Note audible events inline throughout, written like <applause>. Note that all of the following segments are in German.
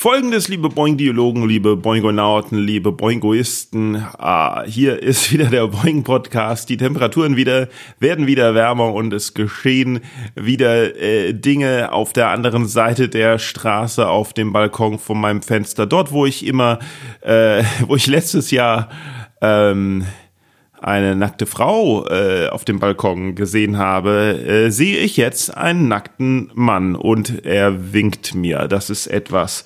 Folgendes, liebe Boing-Diologen, liebe Boingonauten, liebe Boingoisten, ah, hier ist <laughs> wieder der Boing-Podcast. Die Temperaturen wieder werden wieder wärmer und es geschehen wieder äh, Dinge auf der anderen Seite der Straße auf dem Balkon von meinem Fenster. Dort, wo ich immer, äh, <laughs> wo ich letztes Jahr ähm, eine nackte Frau äh, auf dem Balkon gesehen habe, äh, sehe ich jetzt einen nackten Mann und er winkt mir. Das ist etwas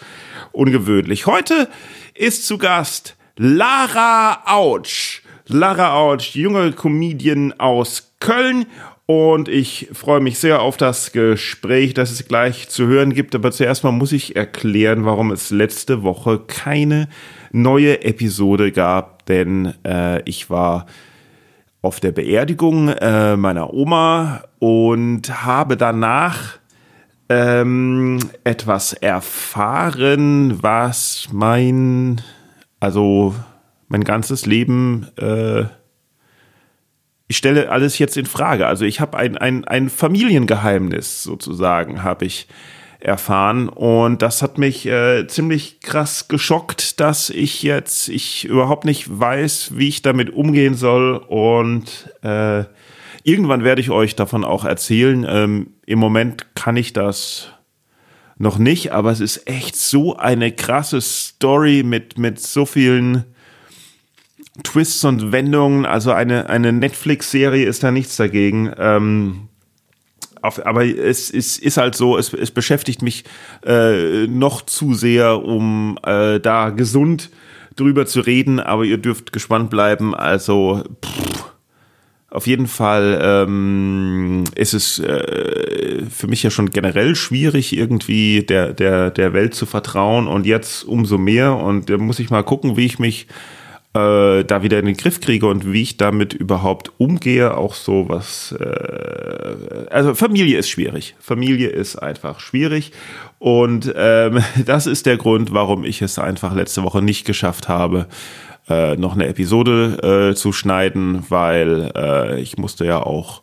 ungewöhnlich. Heute ist zu Gast Lara Autsch. Lara Autsch, junge Comedian aus Köln. Und ich freue mich sehr auf das Gespräch, das es gleich zu hören gibt. Aber zuerst mal muss ich erklären, warum es letzte Woche keine neue Episode gab, denn äh, ich war auf der Beerdigung äh, meiner Oma und habe danach ähm, etwas erfahren, was mein, also mein ganzes Leben, äh, ich stelle alles jetzt in Frage. Also ich habe ein, ein, ein Familiengeheimnis sozusagen, habe ich erfahren. Und das hat mich äh, ziemlich krass geschockt, dass ich jetzt, ich überhaupt nicht weiß, wie ich damit umgehen soll. Und äh, irgendwann werde ich euch davon auch erzählen. Ähm, Im Moment kann ich das noch nicht, aber es ist echt so eine krasse Story mit, mit so vielen Twists und Wendungen. Also eine, eine Netflix-Serie ist da nichts dagegen. Ähm, auf, aber es, es ist halt so, es, es beschäftigt mich äh, noch zu sehr, um äh, da gesund drüber zu reden, aber ihr dürft gespannt bleiben. Also pff, auf jeden Fall ähm, ist es äh, für mich ja schon generell schwierig, irgendwie der, der, der Welt zu vertrauen und jetzt umso mehr. Und da muss ich mal gucken, wie ich mich äh, da wieder in den Griff kriege und wie ich damit überhaupt umgehe, auch so was, äh, also Familie ist schwierig. Familie ist einfach schwierig und ähm, <laughs> das ist der Grund, warum ich es einfach letzte Woche nicht geschafft habe, äh, noch eine Episode äh, zu schneiden, weil äh, ich musste ja auch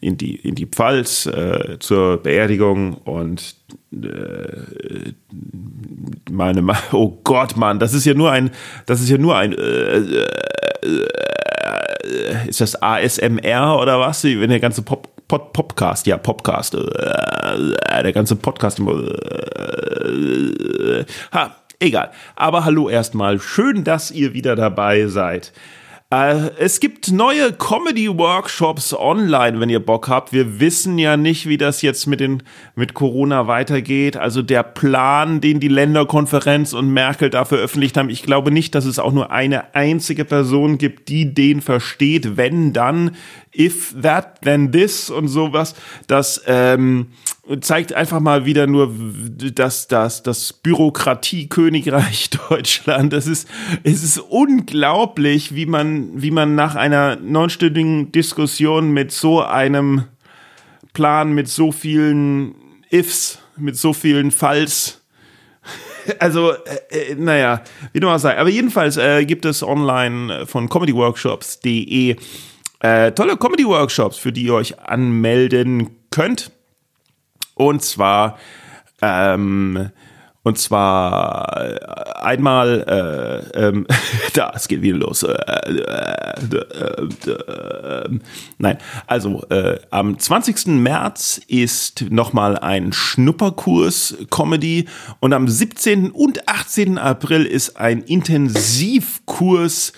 in die in die Pfalz äh, zur Beerdigung und äh, meine Ma <laughs> oh Gott Mann das ist ja nur ein das ist ja nur ein äh, äh, ist das ASMR oder was? Wenn der ganze Pop, Pod, Podcast ja Podcast äh, der ganze Podcast äh, ha egal. Aber hallo erstmal schön dass ihr wieder dabei seid. äh, es gibt neue Comedy-Workshops online, wenn ihr Bock habt. Wir wissen ja nicht, wie das jetzt mit, den, mit Corona weitergeht. Also der Plan, den die Länderkonferenz und Merkel da veröffentlicht haben, ich glaube nicht, dass es auch nur eine einzige Person gibt, die den versteht. Wenn dann, if that, then this und sowas. Das ähm, zeigt einfach mal wieder nur das, das, das Bürokratie-Königreich <laughs> Deutschland. Das ist, es ist unglaublich, wie man, wie man nach einer neunstündigen Diskussion mit so einem Plan, mit so vielen Ifs, mit so vielen Falls, <laughs> also, äh, äh, naja, wie du mal sagst. Aber jedenfalls äh, gibt es online von comedyworkshops.de äh, tolle Comedy-Workshops, für die ihr euch anmelden könnt. Und zwar, ähm, und zwar äh, einmal, äh, ähm, <laughs> da, es geht wieder los. Äh, äh, äh, nein, also äh, am 20. März ist nochmal ein Schnupperkurs Comedy und am 17. und 18. April ist ein Intensivkurs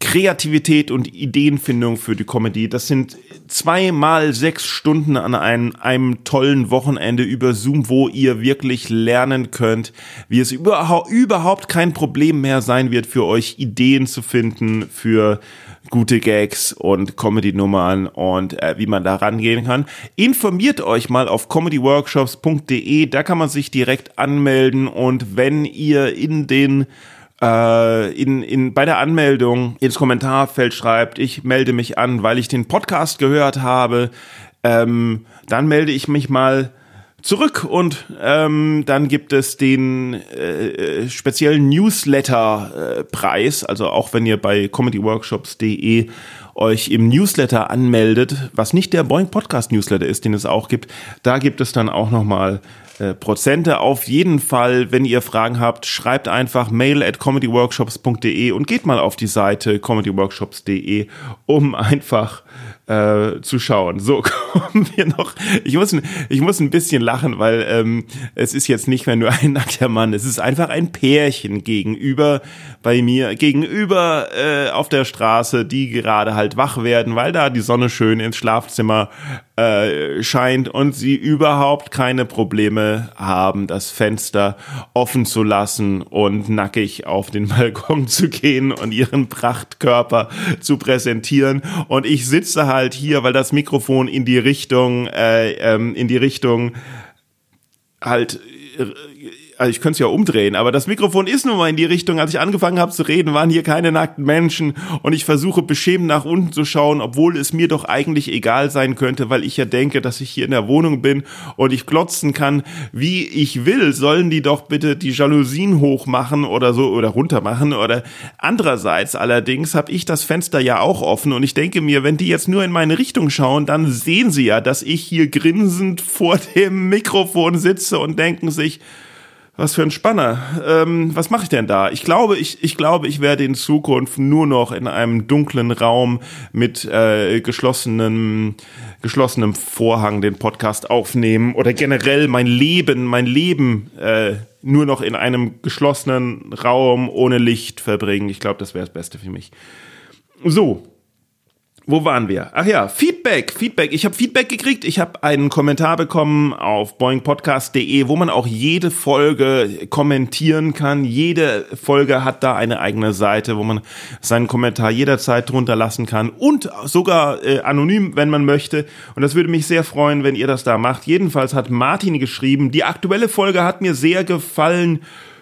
Kreativität und Ideenfindung für die Comedy. Das sind zweimal sechs Stunden an einem, einem tollen Wochenende über Zoom, wo ihr wirklich lernen könnt, wie es überhaupt, überhaupt kein Problem mehr sein wird für euch, Ideen zu finden für gute Gags und Comedy-Nummern und äh, wie man da rangehen kann. Informiert euch mal auf comedyworkshops.de, da kann man sich direkt anmelden und wenn ihr in den äh, in, in, bei der Anmeldung ins Kommentarfeld schreibt, ich melde mich an, weil ich den Podcast gehört habe, ähm, dann melde ich mich mal zurück und ähm, dann gibt es den äh, speziellen Newsletter-Preis, äh, also auch wenn ihr bei comedyworkshops.de euch im Newsletter anmeldet, was nicht der Boeing Podcast Newsletter ist, den es auch gibt, da gibt es dann auch nochmal äh, Prozente. Auf jeden Fall, wenn ihr Fragen habt, schreibt einfach mail at comedyworkshops.de und geht mal auf die Seite comedyworkshops.de, um <laughs> einfach äh, zu schauen. So <laughs> kommen wir noch. Ich muss, ich muss ein bisschen lachen, weil ähm, es ist jetzt nicht mehr nur ein nackter Mann, es ist einfach ein Pärchen gegenüber bei mir, gegenüber äh, auf der Straße, die gerade halt wach werden, weil da die Sonne schön ins Schlafzimmer äh, scheint und sie überhaupt keine Probleme haben, das Fenster offen zu lassen und nackig auf den <laughs> Balkon zu gehen und ihren Prachtkörper zu präsentieren. Und ich sitze halt hier, weil das Mikrofon in die Richtung, äh, ähm, in die Richtung halt äh, also ich könnte es ja umdrehen, aber das Mikrofon ist nun mal in die Richtung. Als ich angefangen habe zu reden, waren hier keine nackten Menschen und ich versuche beschämt nach unten zu schauen, obwohl es mir doch eigentlich egal sein könnte, weil ich ja denke, dass ich hier in der Wohnung bin und ich glotzen kann, wie ich will. Sollen die doch bitte die Jalousien hochmachen oder so oder runter machen oder andererseits allerdings habe ich das Fenster ja auch offen und ich denke mir, wenn die jetzt nur in meine Richtung schauen, dann sehen sie ja, dass ich hier grinsend vor dem Mikrofon sitze und denken sich, was für ein Spanner. Ähm, was mache ich denn da? Ich glaube, ich, ich glaube, ich werde in Zukunft nur noch in einem dunklen Raum mit äh, geschlossenem, geschlossenem Vorhang den Podcast aufnehmen oder generell mein Leben, mein Leben äh, nur noch in einem geschlossenen Raum ohne Licht verbringen. Ich glaube, das wäre das Beste für mich. So, wo waren wir? Ach ja, Feedback, Feedback. Ich habe Feedback gekriegt. Ich habe einen Kommentar bekommen auf boingpodcast.de, wo man auch jede Folge kommentieren kann. Jede Folge hat da eine eigene Seite, wo man seinen Kommentar jederzeit drunter lassen kann und sogar äh, anonym, wenn man möchte. Und das würde mich sehr freuen, wenn ihr das da macht. Jedenfalls hat Martin geschrieben, die aktuelle Folge hat mir sehr gefallen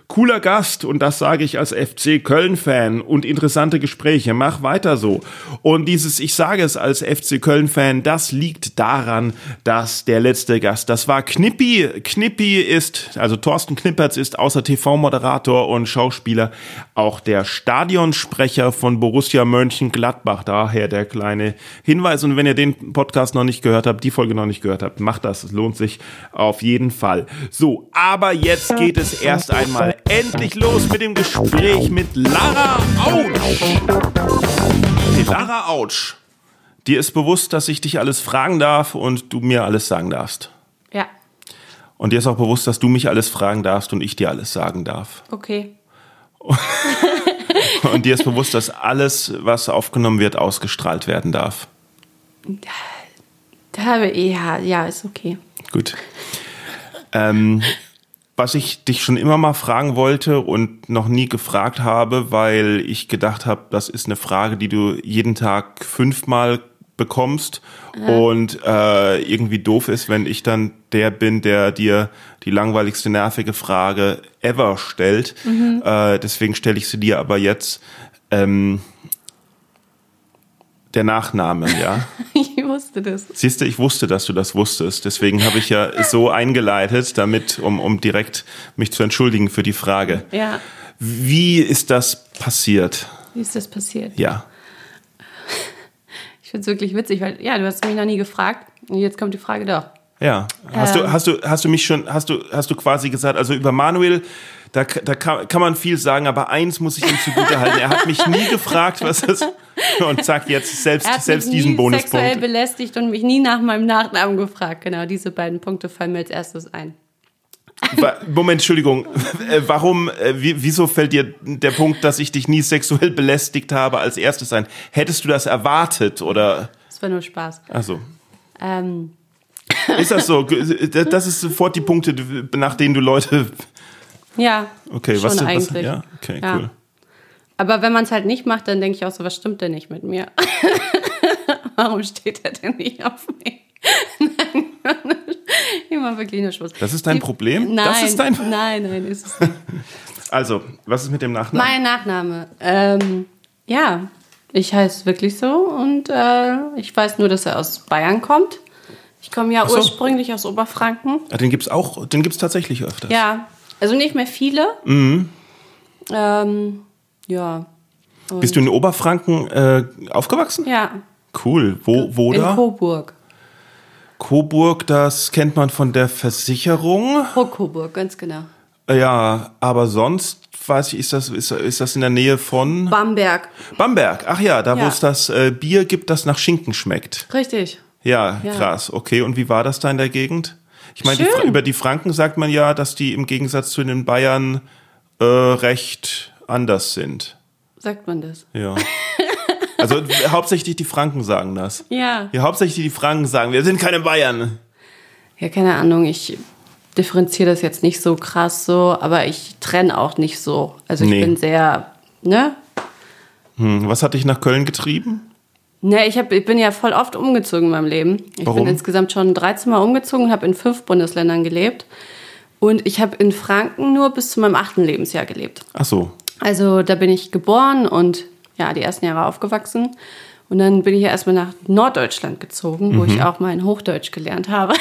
cooler Gast und das sage ich als FC Köln-Fan und interessante Gespräche. Mach weiter so. Und dieses, ich sage es als FC Köln-Fan, das liegt daran, dass der letzte Gast, das war Knippi. Knippi ist, also Thorsten Knippertz ist außer TV-Moderator und Schauspieler auch der Stadionsprecher von Borussia Mönchengladbach. Daher der kleine Hinweis. Und wenn ihr den Podcast noch nicht gehört habt, die Folge noch nicht gehört habt, macht das. Es lohnt sich auf jeden Fall. So, aber jetzt geht es erst einmal endlich los mit dem Gespräch mit Lara Autsch. Hey, Lara Autsch, dir ist bewusst, dass ich dich alles fragen darf und du mir alles sagen darfst. Ja. Und dir ist auch bewusst, dass du mich alles fragen darfst und ich dir alles sagen darf. Okay. <laughs> und dir ist bewusst, dass alles, was aufgenommen wird, ausgestrahlt werden darf. Da, ja, ja, ist okay. Gut. Ähm, was ich dich schon immer mal fragen wollte und noch nie gefragt habe, weil ich gedacht habe, das ist eine Frage, die du jeden Tag fünfmal bekommst ja. und äh, irgendwie doof ist, wenn ich dann der bin, der dir die langweiligste nervige Frage ever stellt. Mhm. Äh, deswegen stelle ich sie dir aber jetzt. Ähm, der Nachname, ja. <laughs> ich wusste das. Siehst du, ich wusste, dass du das wusstest. Deswegen habe ich ja <laughs> so eingeleitet, damit, um, um direkt mich zu entschuldigen für die Frage. Ja. Wie ist das passiert? Wie ist das passiert? Ja. <laughs> Ich finde es wirklich witzig, weil, ja, du hast mich noch nie gefragt und jetzt kommt die Frage doch. Ja. Hast ähm. du, hast du, hast du mich schon, hast du, hast du quasi gesagt, also über Manuel da, da kann, kann man viel sagen, aber eins muss ich ihm zugute halten. Er hat mich nie gefragt, was das <laughs> und zack, jetzt selbst, selbst mich diesen nie Bonuspunkt. sexuell belästigt und mich nie nach meinem Nachnamen gefragt. Genau, diese beiden Punkte fallen mir als erstes ein. Moment, Entschuldigung. <laughs> Äh, warum, äh, wieso fällt dir der Punkt, dass ich dich nie sexuell belästigt habe, als erstes ein? Hättest du das erwartet oder? Das war nur Spaß. Also. Ähm. Ist das so? <laughs> Das ist sofort die Punkte, nach denen du Leute ja. Okay, schon was, eigentlich. was ja, okay, ja. cool. Aber wenn man es halt nicht macht, dann denke ich auch so, was stimmt denn nicht mit mir? <laughs> Warum steht er denn nicht auf mich? nein, <laughs> immer wirklich nur Spaß. Das ist dein Die, Problem? Nein, das ist dein nein, nein, ist es nicht. <laughs> Also, was ist mit dem Nachnamen? Mein Nachname. Ähm, ja, ich heiße wirklich so und äh, ich weiß nur, dass er aus Bayern kommt. Ich komme ja so. ursprünglich aus Oberfranken. Ah, den gibt's auch, den gibt's tatsächlich öfters. Ja, also nicht mehr viele. Mhm. Ähm, ja. Und- Bist du in Oberfranken äh, aufgewachsen? Ja, Cool. Wo, wo in da? Coburg. Coburg, das kennt man von der Versicherung. Pro Coburg, ganz genau. Ja, aber sonst weiß ich, ist das, ist, ist das in der Nähe von Bamberg. Bamberg? Ach ja, da wo Ja. es das äh, Bier gibt, das nach Schinken schmeckt. Richtig. Ja, Ja. krass. Okay, und wie war das da in der Gegend? Ich meine, die über die Franken sagt man ja, dass die im Gegensatz zu den Bayern äh, recht anders sind. Sagt man das? Ja. <laughs> Also hauptsächlich die Franken sagen das. Ja. Ja, hauptsächlich die Franken sagen, wir sind keine Bayern. Ja, keine Ahnung, ich differenziere das jetzt nicht so krass so, aber ich trenne auch nicht so. Also ich Nee. bin sehr, ne? Hm, was hat dich nach Köln getrieben? Ne, ich, hab, ich bin ja voll oft umgezogen in meinem Leben. Ich Warum? bin insgesamt schon 13 Mal umgezogen und habe in fünf Bundesländern gelebt. Und ich habe in Franken nur bis zu meinem achten Lebensjahr gelebt. Ach so. Also da bin ich geboren und ja, die ersten Jahre aufgewachsen. Und dann bin ich ja erstmal nach Norddeutschland gezogen, wo ich auch mein Hochdeutsch gelernt habe.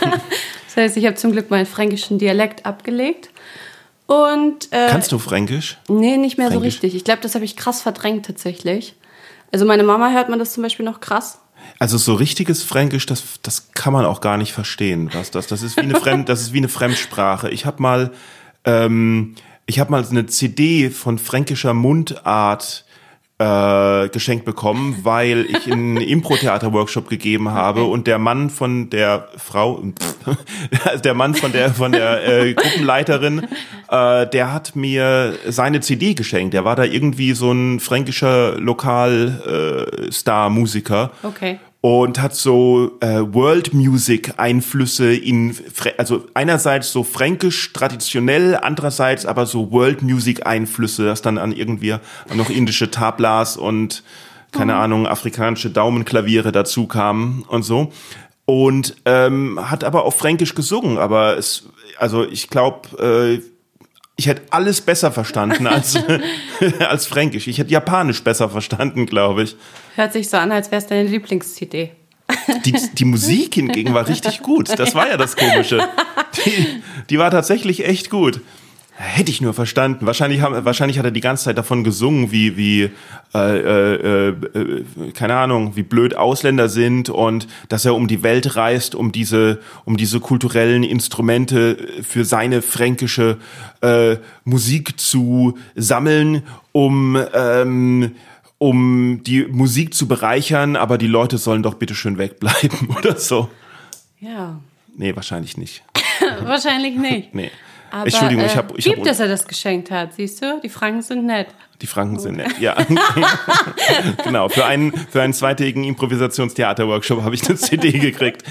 <laughs> das heißt, ich habe zum Glück meinen fränkischen Dialekt abgelegt. Und äh, Kannst du Fränkisch? nee, nicht mehr so Fränkisch? richtig. Ich glaube, das habe ich krass verdrängt tatsächlich. Also meine Mama hört man das zum Beispiel noch krass. Also so richtiges Fränkisch, das, das kann man auch gar nicht verstehen, was das. Das ist wie eine Fremd, das ist wie eine Fremdsprache. Ich habe mal, ähm, ich habe mal eine CD von fränkischer Mundart äh, geschenkt bekommen, weil ich einen <laughs> Impro-Theater-Workshop gegeben habe und der Mann von der Frau, also <laughs> der Mann von der von der äh, Gruppenleiterin, äh, der hat mir seine CD geschenkt. Der war da irgendwie so ein fränkischer Lokal-Star-Musiker Okay. Und hat so äh, World Music Einflüsse in also einerseits so fränkisch traditionell, andererseits aber so World Music Einflüsse, das dann an irgendwie noch indische Tablas und keine Ahnung afrikanische Daumenklaviere dazu kamen und so. Und ähm, hat aber auf Fränkisch gesungen, aber es also ich glaube äh, ich hätte alles besser verstanden als, <laughs> <laughs> als Fränkisch. Ich hätte Japanisch besser verstanden, glaube ich. Hört sich so an, als wäre es deine Lieblings-CD. Die, die Musik hingegen war richtig gut. Das war ja das Komische. <laughs> Die, die war tatsächlich echt gut. Hätte ich nur verstanden. Wahrscheinlich, haben, wahrscheinlich hat er die ganze Zeit davon gesungen, wie, wie äh, äh, äh, keine Ahnung, wie blöd Ausländer sind und dass er um die Welt reist, um diese, um diese kulturellen Instrumente für seine fränkische äh, Musik zu sammeln, um ähm, um die Musik zu bereichern, aber die Leute sollen doch bitte schön wegbleiben <laughs> oder so. Ja, Nee, wahrscheinlich nicht. <laughs> wahrscheinlich nicht. Nee. Aber, Entschuldigung, ich äh, habe ich lieb, hab, dass er das geschenkt hat, siehst du? Die Franken sind nett. die Franken sind nett. Ja. <laughs> genau, für einen für einen zweitägigen Improvisationstheater-Workshop habe ich eine CD gekriegt.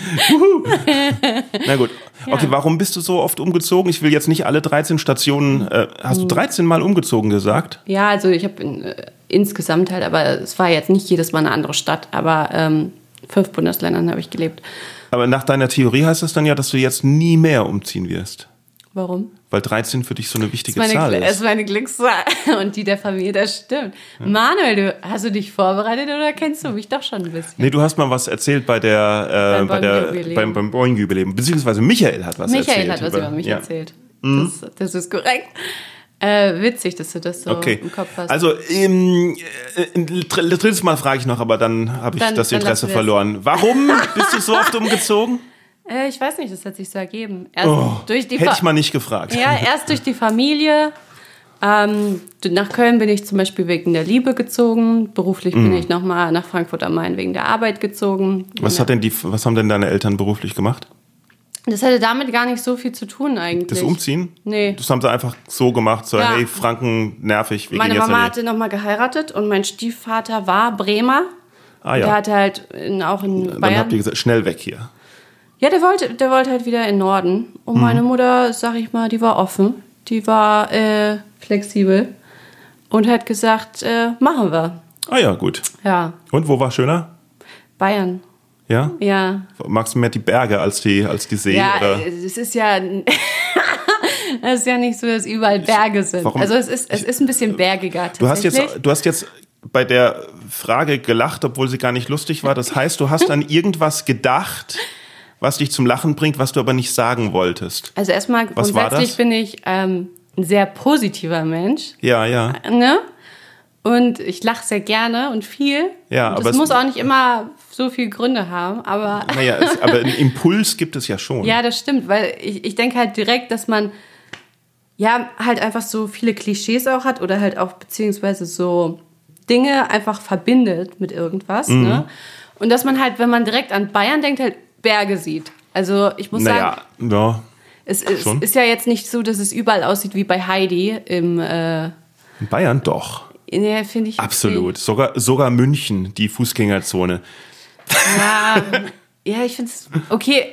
Na gut. Okay, warum bist du so oft umgezogen? Ich will jetzt nicht alle 13 Stationen äh, hast du 13 mal umgezogen gesagt? Ja, also ich habe äh, insgesamt halt, aber es war jetzt nicht jedes Mal eine andere Stadt, aber ähm, fünf Bundesländern habe ich gelebt. Aber nach deiner Theorie heißt das dann ja, dass du jetzt nie mehr umziehen wirst, Warum? weil 13 für dich so eine wichtige Das ist Zahl meine, ist. ist meine Glückszahl <laughs> und die der Familie, das stimmt. Manuel, du, hast du dich vorbereitet oder kennst du mich doch schon ein bisschen? Nee, du hast mal was erzählt bei der, äh, Beim bei der beim, beim Boeing-Jubiläum. Beziehungsweise Michael hat was erzählt. Michael hat was über mich ja. erzählt. Das, das ist korrekt. Äh, witzig, dass du das so Okay. im Kopf hast. Also, ähm, äh, drittes Mal frage ich noch, aber dann habe ich Dann- das Interesse verloren. Warum <laughs> bist du so oft umgezogen? Äh, ich weiß nicht, das hat sich so ergeben. Erst Oh, durch die hätte Fa- ich mal nicht gefragt. Ja, erst durch die Familie. Ähm, nach Köln bin ich zum Beispiel wegen der Liebe gezogen. Beruflich bin ich nochmal nach Frankfurt am Main wegen der Arbeit gezogen. Was, hat denn die, was haben denn deine Eltern beruflich gemacht? Das hatte damit gar nicht so viel zu tun eigentlich. Das Umziehen? Nee. Das haben sie einfach so gemacht, so, Ja. hey, Franken, nervig, wir Meine gehen jetzt Mama die- hatte nochmal geheiratet und mein Stiefvater war Bremer. Ah Der ja, hatte halt in, auch in dann Bayern. habt ihr gesagt, schnell weg hier. Ja, der wollte, der wollte halt wieder in den Norden. Und Mhm. meine Mutter, sag ich mal, die war offen. Die war äh, flexibel. Und hat gesagt, äh, machen wir. Ah ja, gut. Ja, Und wo war schöner? Bayern. Ja? Ja. Magst du mehr die Berge als die, als die See? Ja, oder? äh, es ist ja. <laughs> Es ist ja nicht so, dass überall Berge sind. Warum? Also es ist, es ist ein bisschen bergiger Du hast jetzt, du hast jetzt bei der Frage gelacht, obwohl sie gar nicht lustig war. Das heißt, du hast an irgendwas gedacht, <laughs> was dich zum Lachen bringt, was du aber nicht sagen wolltest. also erstmal Was grundsätzlich bin ich ähm, ein sehr positiver Mensch. Ja, ja. Ne? Und ich lache sehr gerne und viel. Ja, und aber das es- muss auch nicht immer so viele Gründe haben, aber <laughs> Naja, es, aber einen Impuls gibt es ja schon. ja, das stimmt, weil ich, ich denke halt direkt, dass man ja halt einfach so viele Klischees auch hat oder halt auch beziehungsweise so Dinge einfach verbindet mit irgendwas. Mhm. Ne? Und dass man halt, wenn man direkt an Bayern denkt, halt Berge sieht. Also ich muss sagen, Naja, ja. es, schon. ist ja jetzt nicht so, dass es überall aussieht wie bei Heidi im, äh, In Bayern doch. nee, finde ich. Absolut. Sogar, sogar München, die Fußgängerzone. Ja, ja ich finde es okay.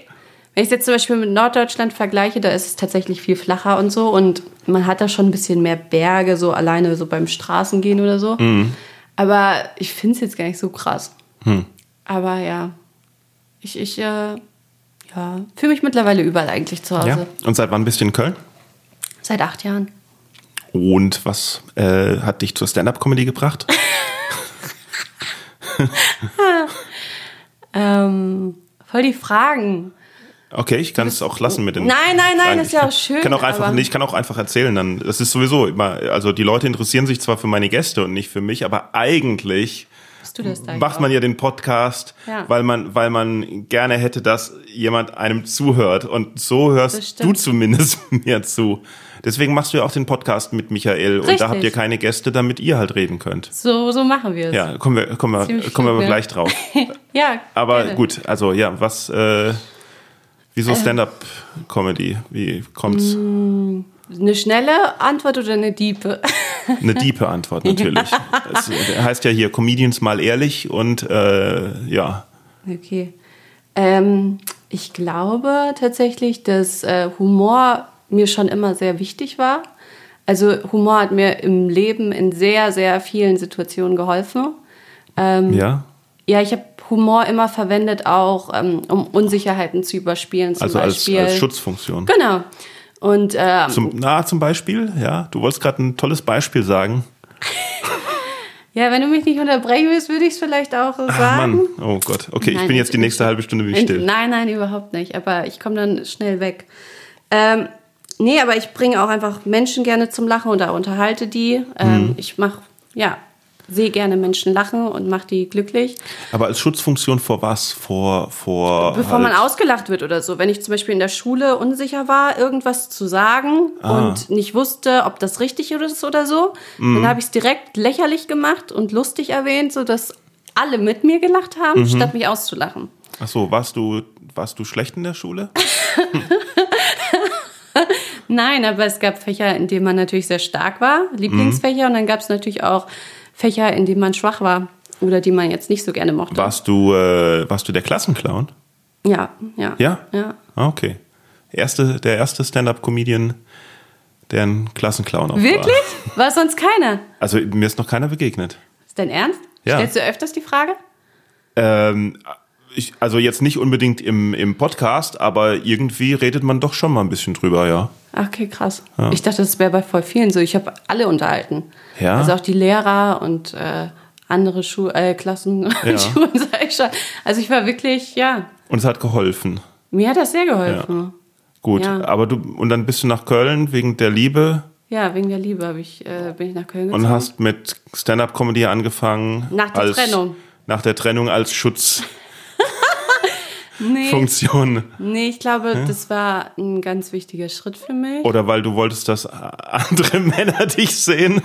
Wenn ich es jetzt zum Beispiel mit Norddeutschland vergleiche, da ist es tatsächlich viel flacher und so. Und man hat da schon ein bisschen mehr Berge, so alleine so beim Straßengehen oder so. Mhm. Aber ich finde es jetzt gar nicht so krass. Hm. Aber ja, ich, ich äh, ja, fühle mich mittlerweile überall eigentlich zu Hause. Ja. Und seit wann bist du in Köln? Seit acht Jahren. Und was äh, hat dich zur Stand-up-Comedy gebracht? <laughs> Ähm, voll die Fragen. Okay, ich kann es auch lassen mit den. Nein, nein, nein, ist ja auch schön, Kann auch einfach, nee, ich kann auch einfach erzählen. Dann, das ist sowieso immer. Also die Leute interessieren sich zwar für meine Gäste und nicht für mich, aber eigentlich Du das da macht man ja den Podcast, Ja. weil man, weil man gerne hätte, dass jemand einem zuhört. Und so hörst du zumindest <laughs> mir zu. Deswegen machst du ja auch den Podcast mit Michael und da Richtig. habt ihr keine Gäste, damit ihr halt reden könnt. So, so machen wir es. Ja, kommen wir, kommen wir, Ziemlich kommen wir gut, ne? gleich drauf. <laughs> ja Aber gerne. gut, also ja, was, äh, wieso Stand-up-Comedy? Wie kommt's? Eine schnelle Antwort oder eine diepe? Eine diepe Antwort <laughs> natürlich. Es heißt ja hier Comedians mal ehrlich und äh, ja, Okay. Ähm, ich glaube tatsächlich, dass äh, Humor mir schon immer sehr wichtig war. Also Humor hat mir im Leben in sehr, sehr vielen Situationen geholfen. Ähm, ja. Ja, ich habe Humor immer verwendet, auch ähm, um Unsicherheiten zu überspielen. Zum Also als, Beispiel. als Schutzfunktion. Genau. Und ähm, Zum, na, zum Beispiel, ja, du wolltest gerade ein tolles Beispiel sagen. <laughs> ja, wenn du mich nicht unterbrechen willst, würde ich es vielleicht auch so Ach sagen. Mann, oh Gott. Okay, ich Nein, bin jetzt die nächste halbe Stunde bin ich still. Nein, nein, überhaupt nicht. Aber ich komme dann schnell weg. Ähm, nee, aber ich bringe auch einfach Menschen gerne zum Lachen oder unterhalte die. Ähm, Mhm. Ich mache, ja, sehe gerne Menschen lachen und mache die glücklich. Aber als Schutzfunktion vor was? Vor, vor. Bevor man halt- ausgelacht wird oder so. Wenn ich zum Beispiel in der Schule unsicher war, irgendwas zu sagen Ah. und nicht wusste, ob das richtig ist oder so, Mhm. dann habe ich es direkt lächerlich gemacht und lustig erwähnt, sodass alle mit mir gelacht haben, Mhm. statt mich auszulachen. Ach so, warst du, warst du schlecht in der Schule? <laughs> <laughs> Nein, aber es gab Fächer, in denen man natürlich sehr stark war, Lieblingsfächer, und dann gab es natürlich auch Fächer, in denen man schwach war oder die man jetzt nicht so gerne mochte. Warst du, äh, warst du der Klassenclown? Ja, ja. Ja? Ja. Ah, okay. Erste, der erste Stand-up-Comedian, der ein Klassenclown auch Wirklich? war. War sonst keiner? Also mir ist noch keiner begegnet. Ist dein Ernst? Ja. Stellst du öfters die Frage? Ähm, ich, also jetzt nicht unbedingt im, im Podcast, aber irgendwie redet man doch schon mal ein bisschen drüber, ja. Ach, Okay, krass. Ich dachte, das wäre bei voll vielen so. Ich habe alle unterhalten. Ja? Also auch die Lehrer und äh, andere Schu äh, Klassen <laughs> Ja. Schulen, sag ich schon. Also ich war wirklich, ja, Und es hat geholfen. mir hat das sehr geholfen. Gut, Ja. aber du, und dann bist du nach Köln wegen der Liebe Ja, wegen der Liebe ich, äh, bin ich nach Köln gezogen. und hast mit Stand-up-Comedy angefangen. Nach der als, Trennung. Nach der Trennung als Schutzfunktion. Nee, nee, ich glaube, das war ein ganz wichtiger Schritt für mich. Oder weil du wolltest, dass andere <laughs> Männer dich sehen.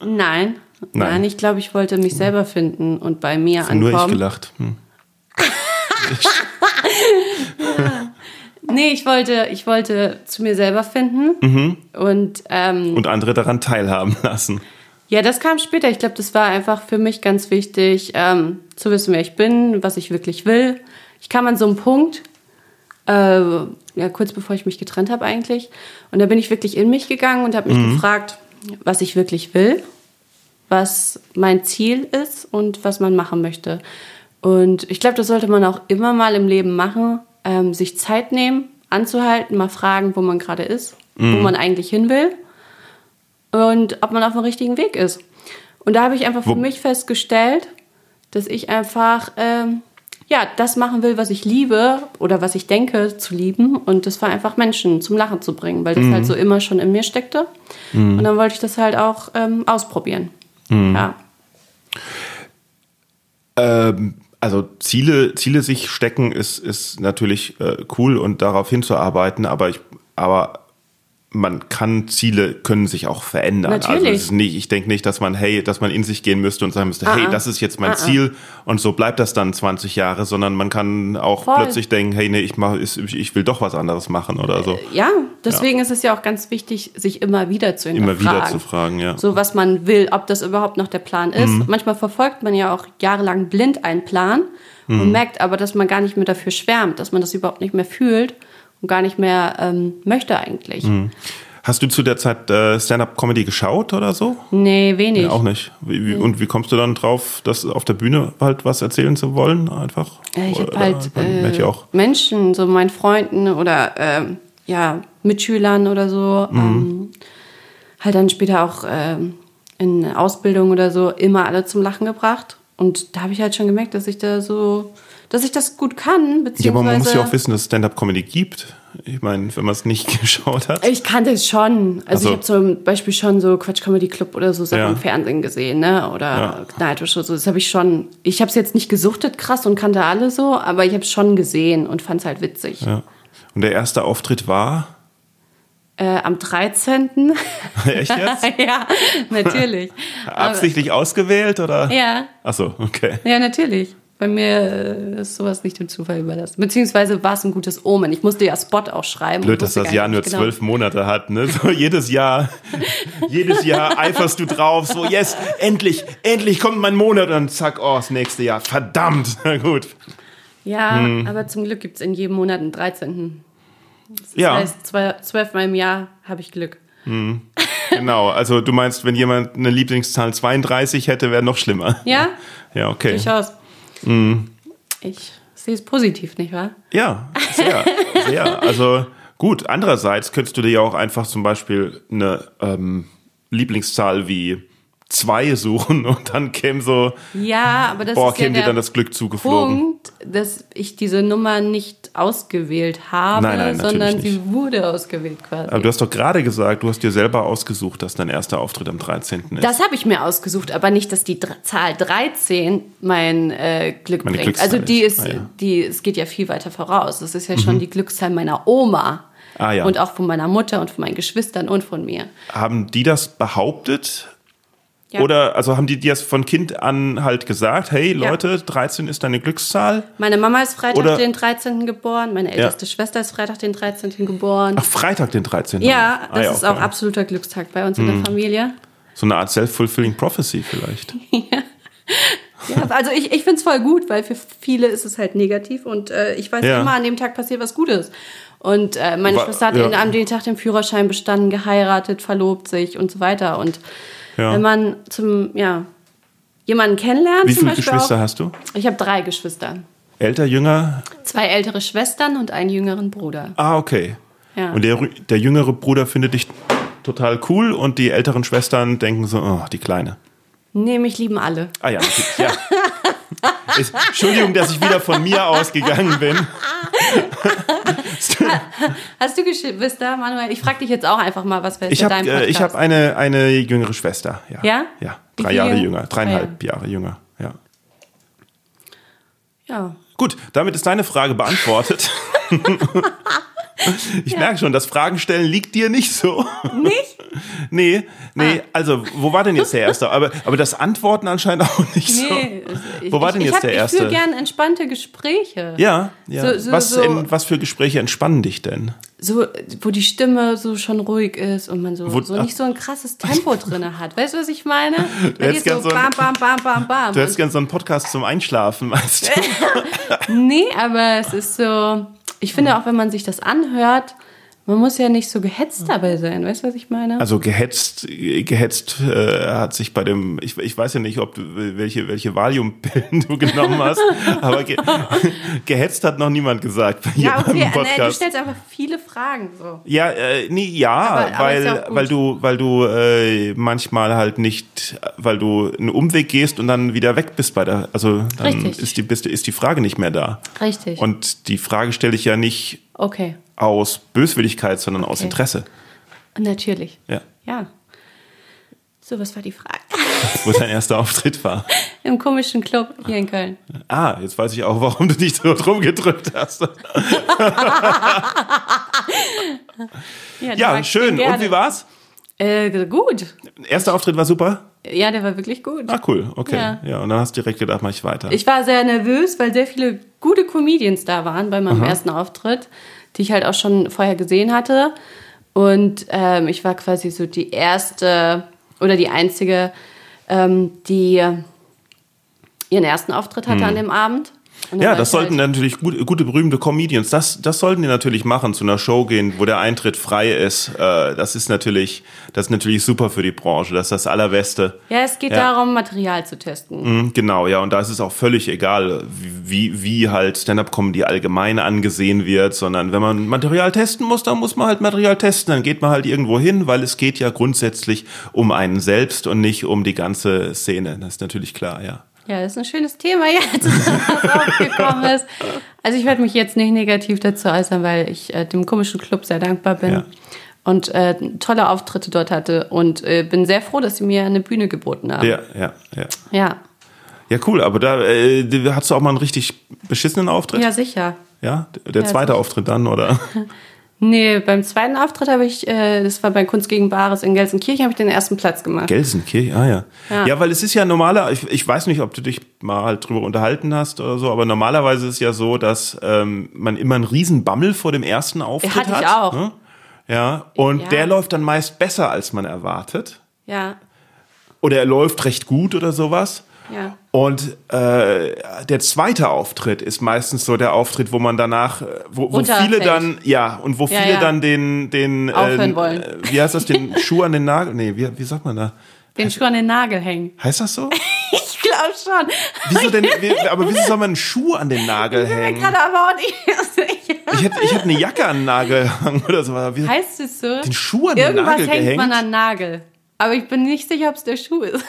Nein, Nein. nein, ich glaube, ich wollte mich selber finden und bei mir Nur ich ankommen. gelacht. Hm. <laughs> Nee, ich wollte, ich wollte zu mir selber finden. Mhm. Und ähm, Und andere daran teilhaben lassen. ja, das kam später. Ich glaube, das war einfach für mich ganz wichtig, ähm, zu wissen, wer ich bin, was ich wirklich will. Ich kam an so einen Punkt, äh, ja, kurz bevor ich mich getrennt habe eigentlich. Und da bin ich wirklich in mich gegangen und habe mich gefragt, was ich wirklich will, was mein Ziel ist und was man machen möchte. Und ich glaube, das sollte man auch immer mal im Leben machen, ähm, sich Zeit nehmen, anzuhalten, mal fragen, wo man gerade ist wo man eigentlich hin will und ob man auf dem richtigen Weg ist. Und da habe ich einfach Wo- für mich festgestellt, dass ich einfach ähm, ja das machen will, was ich liebe oder was ich denke zu lieben. Und das war einfach Menschen zum Lachen zu bringen, weil das halt so immer schon in mir steckte. Und dann wollte ich das halt auch ähm, ausprobieren. Ja. Ähm, also Ziele, Ziele sich stecken ist, ist natürlich äh, cool und darauf hinzuarbeiten, aber ich, aber man kann Ziele können sich auch verändern. Also Natürlich. es ist nicht, ich denke nicht, dass man hey, dass man in sich gehen müsste und sagen müsste, hey, Ah, ah. das ist jetzt mein Ah, ah. Ziel und so bleibt das dann 20 Jahre, sondern man kann auch Voll. plötzlich denken, hey, nee, ich mach, ich will doch was anderes machen oder so. Ja, deswegen ist es ja auch ganz wichtig, sich immer wieder zu Immer hinterfragen. wieder zu fragen, ja. So, was man will, ob das überhaupt noch der Plan ist. Mhm. Manchmal verfolgt man ja auch jahrelang blind einen Plan Mhm. und merkt aber, dass man gar nicht mehr dafür schwärmt, dass man das überhaupt nicht mehr fühlt und gar nicht mehr ähm, möchte eigentlich. Mhm. Hast du zu der Zeit äh, Stand-up-Comedy geschaut oder so? Nee, wenig. Ja, auch nicht. Wie, wie, und wie kommst du dann drauf, das auf der Bühne halt was erzählen zu wollen? Einfach? Äh, Ich habe halt äh, ja auch. Menschen, so meinen Freunden oder ähm, ja, Mitschülern oder so, Mhm. ähm, halt dann später auch ähm, in Ausbildung oder so immer alle zum Lachen gebracht. Und da habe ich halt schon gemerkt, dass ich da so, dass ich das gut kann, beziehungsweise. Ja, aber man muss ja auch wissen, dass es Stand-up-Comedy gibt. Ich meine, wenn man es nicht <laughs> geschaut hat. Ich kannte es schon. Also Ach so. ich habe zum Beispiel schon so Quatsch Comedy Club oder so Sachen Ja. im Fernsehen gesehen, ne? Oder Ja. Nightwish oder so. Das habe ich schon. Ich habe es jetzt nicht gesuchtet krass und kannte alle so, aber ich habe es schon gesehen und fand es halt witzig. Ja. Und der erste Auftritt war. Äh, am 13. <laughs> Echt jetzt? <laughs> ja, natürlich. Absichtlich ausgewählt oder? Ja, Achso, okay. ja, natürlich. Bei mir äh, ist sowas nicht dem Zufall überlassen. Beziehungsweise war es ein gutes Omen. Ich musste ja Spot auch schreiben. Blöd, dass das Jahr nur genau. zwölf Monate hat, ne? So jedes Jahr, <laughs> jedes Jahr eiferst du drauf, so yes, endlich, endlich kommt mein Monat und dann zack, oh, das nächste Jahr. Verdammt, na gut. Ja, Hm. aber zum Glück gibt es in jedem Monat einen 13. Das Ja, heißt, zwölfmal im Jahr habe ich Glück. genau. Also du meinst, wenn jemand eine Lieblingszahl 32 hätte, wäre noch schlimmer. Ja, Ja, okay. durchaus. Hm. Ich sehe es positiv, nicht wahr? Ja, sehr, sehr. Also gut, andererseits könntest du dir ja auch einfach zum Beispiel eine ähm, Lieblingszahl wie zwei suchen <laughs> und dann käme so, Ja, aber das boah, ist ja käme dir der dann das Glück zugeflogen. Punkt, dass ich diese Nummer nicht ausgewählt habe, Nein, nein, sondern sie wurde ausgewählt quasi. Aber du hast doch gerade gesagt, du hast dir selber ausgesucht, dass dein erster Auftritt am 13. ist. Das habe ich mir ausgesucht, aber nicht, dass die Dr Zahl 13 mein äh, Glück Meine bringt. Also die ist. ist, Ah, ja. Mhm. die, es geht ja viel weiter voraus. Das ist ja schon die Glückszahl meiner Oma. Ah, ja. Und auch von meiner Mutter und von meinen Geschwistern und von mir. haben die das behauptet? Ja. Oder also haben die dir das von Kind an halt gesagt, hey Ja. Leute, 13 ist deine Glückszahl? Meine Mama ist Freitag Oder- den 13. geboren, meine älteste Schwester ist Freitag den 13. geboren. Ach, Freitag den 13. ja, Ah, das ist. Mhm. auch absoluter Glückstag bei uns in der Familie. So eine Art Self-Fulfilling Prophecy vielleicht. <laughs> Ja, also ich, ich finde es voll gut, weil für viele ist es halt negativ und äh, ich weiß Ja. immer, an dem Tag passiert was Gutes. Und äh, meine Wa- Schwester hat ja. an dem Tag den Führerschein bestanden, geheiratet, verlobt sich und so weiter. Und Ja. wenn man zum, ja, jemanden kennenlernt, Wie viele Geschwister auch, hast du? Ich habe drei Geschwister. Älter, jünger? Zwei ältere Schwestern und einen jüngeren Bruder. Ah, okay. Ja. Und der, der jüngere Bruder findet dich total cool und die älteren Schwestern denken so, oh, die Kleine. Nee, mich lieben alle. Ah ja, ja. <laughs> Entschuldigung, dass ich wieder von mir ausgegangen bin. <laughs> <laughs> Hast du Geschwister, Manuel? Ich frage dich jetzt auch einfach mal, was wäre Ich für habe dein äh, Podcast? ich hab eine, eine jüngere Schwester. Ja? Ja? Ja, drei Jahre jünger? jünger, Drei dreieinhalb Jahre jünger. Ja. ja. Gut, damit ist deine Frage beantwortet. <laughs> ich merke schon, das Fragen stellen liegt dir nicht so. Nicht? Nee, nee, Ah. also wo war denn jetzt der erste? Aber, aber das Antworten anscheinend auch nicht so. Nee. Ich, Wo war denn ich, jetzt ich hab, der Ich erste? führe gern entspannte Gespräche. Ja, ja. So- so- was, so- in, was für Gespräche entspannen dich denn? So, wo die Stimme so schon ruhig ist und man so, Wo- so nicht so ein krasses Tempo drin hat. Weißt du, was ich meine? Da hättest geht so gern bam, bam, bam, bam, bam. Du hättest gerne so einen Podcast zum Einschlafen, meinst du? <laughs> Nee, aber es ist so, ich finde auch, wenn man sich das anhört, Man muss ja nicht so gehetzt dabei sein, weißt du, was ich meine? Also gehetzt, gehetzt äh, hat sich bei dem, ich, ich weiß ja nicht, ob du, welche, welche Valiumpillen du genommen hast, <laughs> aber ge, <laughs> gehetzt hat noch niemand gesagt hier ja, okay, beim nee, du Podcast. stellst einfach viele Fragen so. Ja, äh, nee, ja, Aber- aber weil, ja weil du, weil du äh, manchmal halt nicht, weil du einen Umweg gehst und dann wieder weg bist bei der, also dann Richtig. ist die, bist, ist die Frage nicht mehr da. Richtig. Und die Frage stelle ich ja nicht okay, aus Böswilligkeit, sondern aus Okay. Interesse. natürlich. Ja. Ja. So, was war die Frage? Wo dein erster Auftritt war. <laughs> Im komischen Club hier in Köln. Ah, jetzt weiß ich auch, warum du dich so drum gedrückt hast. <laughs> Ja, Ja, schön. Und wie war's? Äh, gut. Erster Auftritt war super. Ja, der war wirklich gut. Ah, cool. Okay. Ja. Ja. und dann hast du direkt gedacht, mach ich weiter. Ich war sehr nervös, weil sehr viele gute Comedians da waren bei meinem ersten Auftritt, die ich halt auch schon vorher gesehen hatte. Und ähm, ich war quasi so die erste oder die einzige, ähm, die ihren ersten Auftritt hatte an dem Abend. Ja, das ich sollten halt, natürlich gute, gute, berühmte Comedians, das, das sollten die natürlich machen, zu einer Show gehen, wo der Eintritt frei ist. Äh, das ist natürlich, das ist natürlich super für die Branche. Das ist das Allerbeste. Ja, es geht Ja. darum, Material zu testen. Mhm, Genau, ja, und da ist es auch völlig egal, wie, wie halt Stand-Up-Comedy allgemein angesehen wird, sondern wenn man Material testen muss, dann muss man halt Material testen, dann geht man halt irgendwo hin, weil es geht ja grundsätzlich um einen selbst und nicht um die ganze Szene. Das ist natürlich klar, ja. Ja, das ist ein schönes Thema jetzt, <laughs> was aufgekommen ist. Also ich werde mich jetzt nicht negativ dazu äußern, weil ich äh, dem komischen Club sehr dankbar bin Ja. und äh, tolle Auftritte dort hatte und äh, bin sehr froh, dass sie mir eine Bühne geboten haben. Ja, ja, ja. Ja, Ja, cool, aber da äh, hast du auch mal einen richtig beschissenen Auftritt? ja sicher. Ja? Der Ja, zweite sicher. Auftritt dann, oder? <laughs> Nee, beim zweiten Auftritt habe ich, äh, das war bei Kunst gegen Bares in Gelsenkirchen, habe ich den ersten Platz gemacht. Gelsenkirchen, ah ja. ja. Ja. weil es ist ja normaler, ich, ich weiß nicht, ob du dich mal halt drüber unterhalten hast oder so, aber normalerweise ist es ja so, dass ähm, man immer einen riesen Bammel vor dem ersten Auftritt hatte ich hat. auch. Ne? Ja, und Ja. der läuft dann meist besser, als man erwartet. Ja, Oder er läuft recht gut oder sowas. Ja. Und äh, der zweite Auftritt ist meistens so der Auftritt, wo man danach, äh, wo, wo viele dann, ja, und wo Ja, viele ja. dann den, den, Aufhören äh, wollen. äh, wie heißt das, den <laughs> Schuh an den Nagel? Nee, wie, wie sagt man da? Den Schuh an den Nagel hängen. <laughs> Heißt das so? <laughs> Ich glaube schon. Wieso denn, wie, aber wieso soll man einen Schuh an den Nagel hängen? Kann aber auch nicht sicher. Ich hätte, ich hätte eine Jacke an den Nagel gehangen oder so. Wie, Heißt es so? den Schuh an den Irgendwas Nagel hängt gehängt? man an den Nagel. Aber ich bin nicht sicher, ob es der Schuh ist.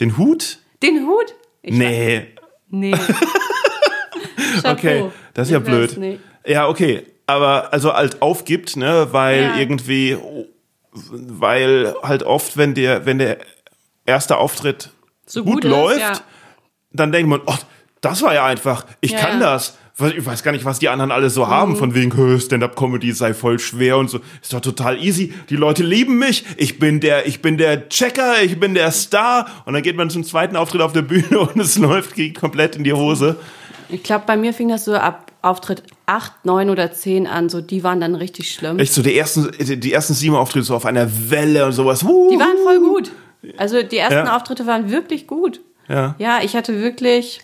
Den Hut? Den Hut? Ich Nee. Nee. <laughs> Chapeau. Okay, das ist ja Ich weiß blöd. nicht. Ja, okay. Aber also halt aufgibt, ne, weil Ja. irgendwie, weil halt oft, wenn der, wenn der erste Auftritt So gut, gut ist, läuft, ja. dann denkt man, oh, das war ja einfach, ich Ja, kann ja. das. Ich weiß gar nicht, was die anderen alle so haben, Mhm. von wegen, "Hö, Stand-up-Comedy sei voll schwer und so. Ist doch total easy. Die Leute lieben mich. Ich bin der, ich bin der Checker, ich bin der Star. Und dann geht man zum zweiten Auftritt auf der Bühne <laughs> und es läuft komplett in die Hose. Ich glaube, bei mir fing das so ab Auftritt 8, 9 oder 10 an. So, die waren dann richtig schlimm. Echt so, die ersten, die ersten sieben Auftritte so auf einer Welle und sowas. Huh. Die waren voll gut. Also die ersten Ja. Auftritte waren wirklich gut. Ja. Ja, ich hatte wirklich,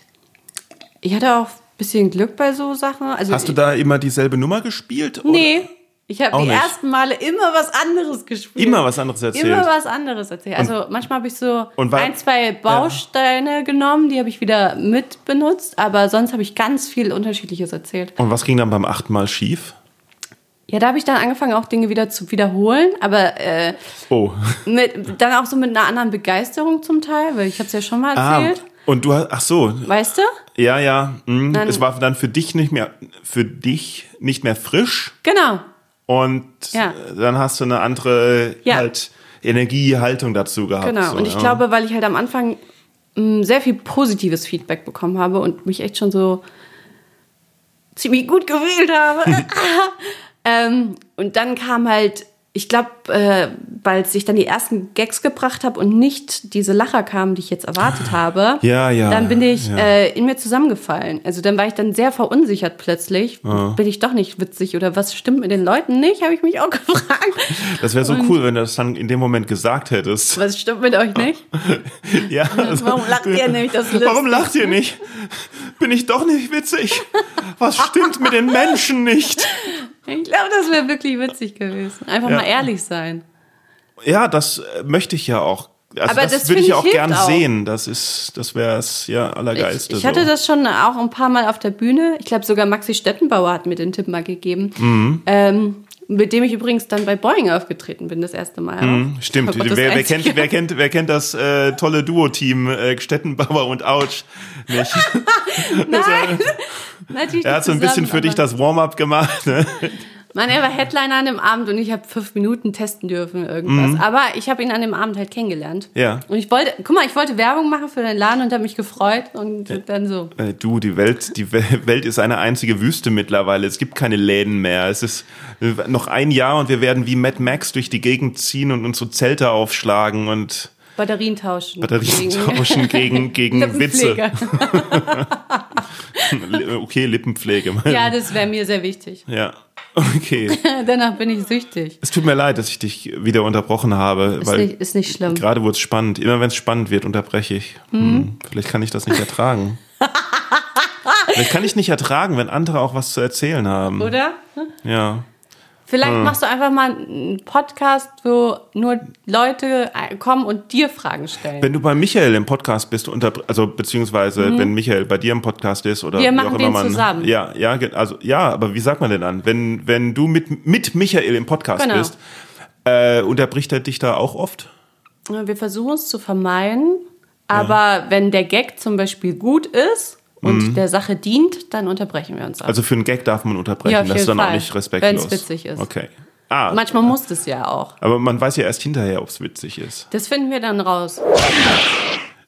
ich hatte auch bisschen Glück bei so Sachen. Also Hast du da immer dieselbe Nummer gespielt? oder? Nee. Ich habe die nicht. ersten Male immer was anderes gespielt. Immer was anderes erzählt. Immer was anderes erzählt. Also manchmal habe ich so und war- ein, zwei Bausteine genommen, die habe ich wieder mit benutzt, aber sonst habe ich ganz viel Unterschiedliches erzählt. Und was ging dann beim achten Mal schief? Ja, da habe ich dann angefangen, auch Dinge wieder zu wiederholen, aber äh, Oh. mit, dann auch so mit einer anderen Begeisterung zum Teil, weil ich habe es ja schon mal Ah, erzählt. Und du hast, ach so, Weißt du? ja, ja. Mh. Dann- es war dann für dich nicht mehr, für dich nicht mehr frisch Genau. und Ja. dann hast du eine andere Ja. halt Energiehaltung dazu gehabt. Genau. so, und ich ja. glaube, weil ich halt am Anfang mh, sehr viel positives Feedback bekommen habe und mich echt schon so ziemlich gut gewählt habe. <laughs> <laughs> ähm, und dann kam halt, ich glaube, äh, weil ich dann die ersten Gags gebracht habe und nicht diese Lacher kamen, die ich jetzt erwartet habe, Ja, ja, dann bin ich ja. äh, in mir zusammengefallen. Also dann war ich dann sehr verunsichert plötzlich. Bin ich doch nicht witzig oder was stimmt mit den Leuten nicht, habe ich mich auch <laughs> gefragt. Das wäre so cool, wenn du das dann in dem Moment gesagt hättest. Was stimmt mit euch nicht? <laughs> Ja. Warum lacht ihr nicht? <laughs> Warum lacht ihr nicht? Bin ich doch nicht witzig? Was stimmt mit den Menschen nicht? Ich glaube, das wäre wirklich witzig gewesen. Einfach Ja. mal ehrlich sein. Ja, das äh, möchte ich ja auch. Also Aber das, das würde ich ich auch gern auch. sehen. Das ist, das wäre es ja Ich, allergeilste. ich hatte so. das schon auch ein paar Mal auf der Bühne. Ich glaube, sogar Maxi Stettenbauer hat mir den Tipp mal gegeben. Mhm. Ähm, mit dem ich übrigens dann bei Boeing aufgetreten bin, das erste Mal. auch. Stimmt, Oh Gott, wer, wer, kennt, wer, kennt, wer kennt das äh, tolle Duo-Team äh, Stettenbauer und Autsch nicht? <laughs> Nein, <laughs> natürlich Er hat so ein bisschen für dich das Warm-up gemacht. Ne? Mann, er war Headliner an dem Abend und ich habe fünf Minuten testen dürfen irgendwas. Aber ich habe ihn an dem Abend halt kennengelernt. Mhm. Ja. Und ich wollte, guck mal, ich wollte Werbung machen für den Laden und habe mich gefreut und dann so. Äh, Du, die Welt, die We- <laughs> Welt ist eine einzige Wüste mittlerweile. Es gibt keine Läden mehr. Es ist äh, noch ein Jahr und wir werden wie Mad Max durch die Gegend ziehen und unsere Zelte aufschlagen und Batterien tauschen. Batterien tauschen gegen, <laughs> gegen Witze. <laughs> Okay, Lippenpflege. Ja, das wäre mir sehr wichtig. Ja. Okay. <laughs> Danach bin ich süchtig. Es tut mir leid, dass ich dich wieder unterbrochen habe, Ist weil nicht, ist nicht schlimm. gerade wurde es spannend. Immer wenn es spannend wird, unterbreche ich. Hm. Vielleicht kann ich das nicht ertragen. <laughs> Vielleicht kann ich nicht ertragen, wenn andere auch was zu erzählen haben. Oder? Ja. Vielleicht Hm. machst du einfach mal einen Podcast, wo nur Leute äh, kommen und dir Fragen stellen. Wenn du bei Michael im Podcast bist, also beziehungsweise wenn Michael bei dir im Podcast ist oder Mhm. Wir wie machen auch immer den man, zusammen. Ja, ja, also ja, aber wie sagt man denn dann, wenn wenn du mit mit Michael im Podcast Genau. bist, äh, unterbricht er dich da auch oft? Wir versuchen es zu vermeiden, aber wenn der Gag zum Beispiel gut ist und der Sache dient, dann unterbrechen wir uns auch. Mhm. Also für einen Gag darf man unterbrechen, Ja, das ist dann auch Fall. nicht respektlos. Wenn's witzig ist. Okay. Ah, Manchmal muss das ja auch. aber man weiß ja erst hinterher, ob es witzig ist. Das finden wir dann raus.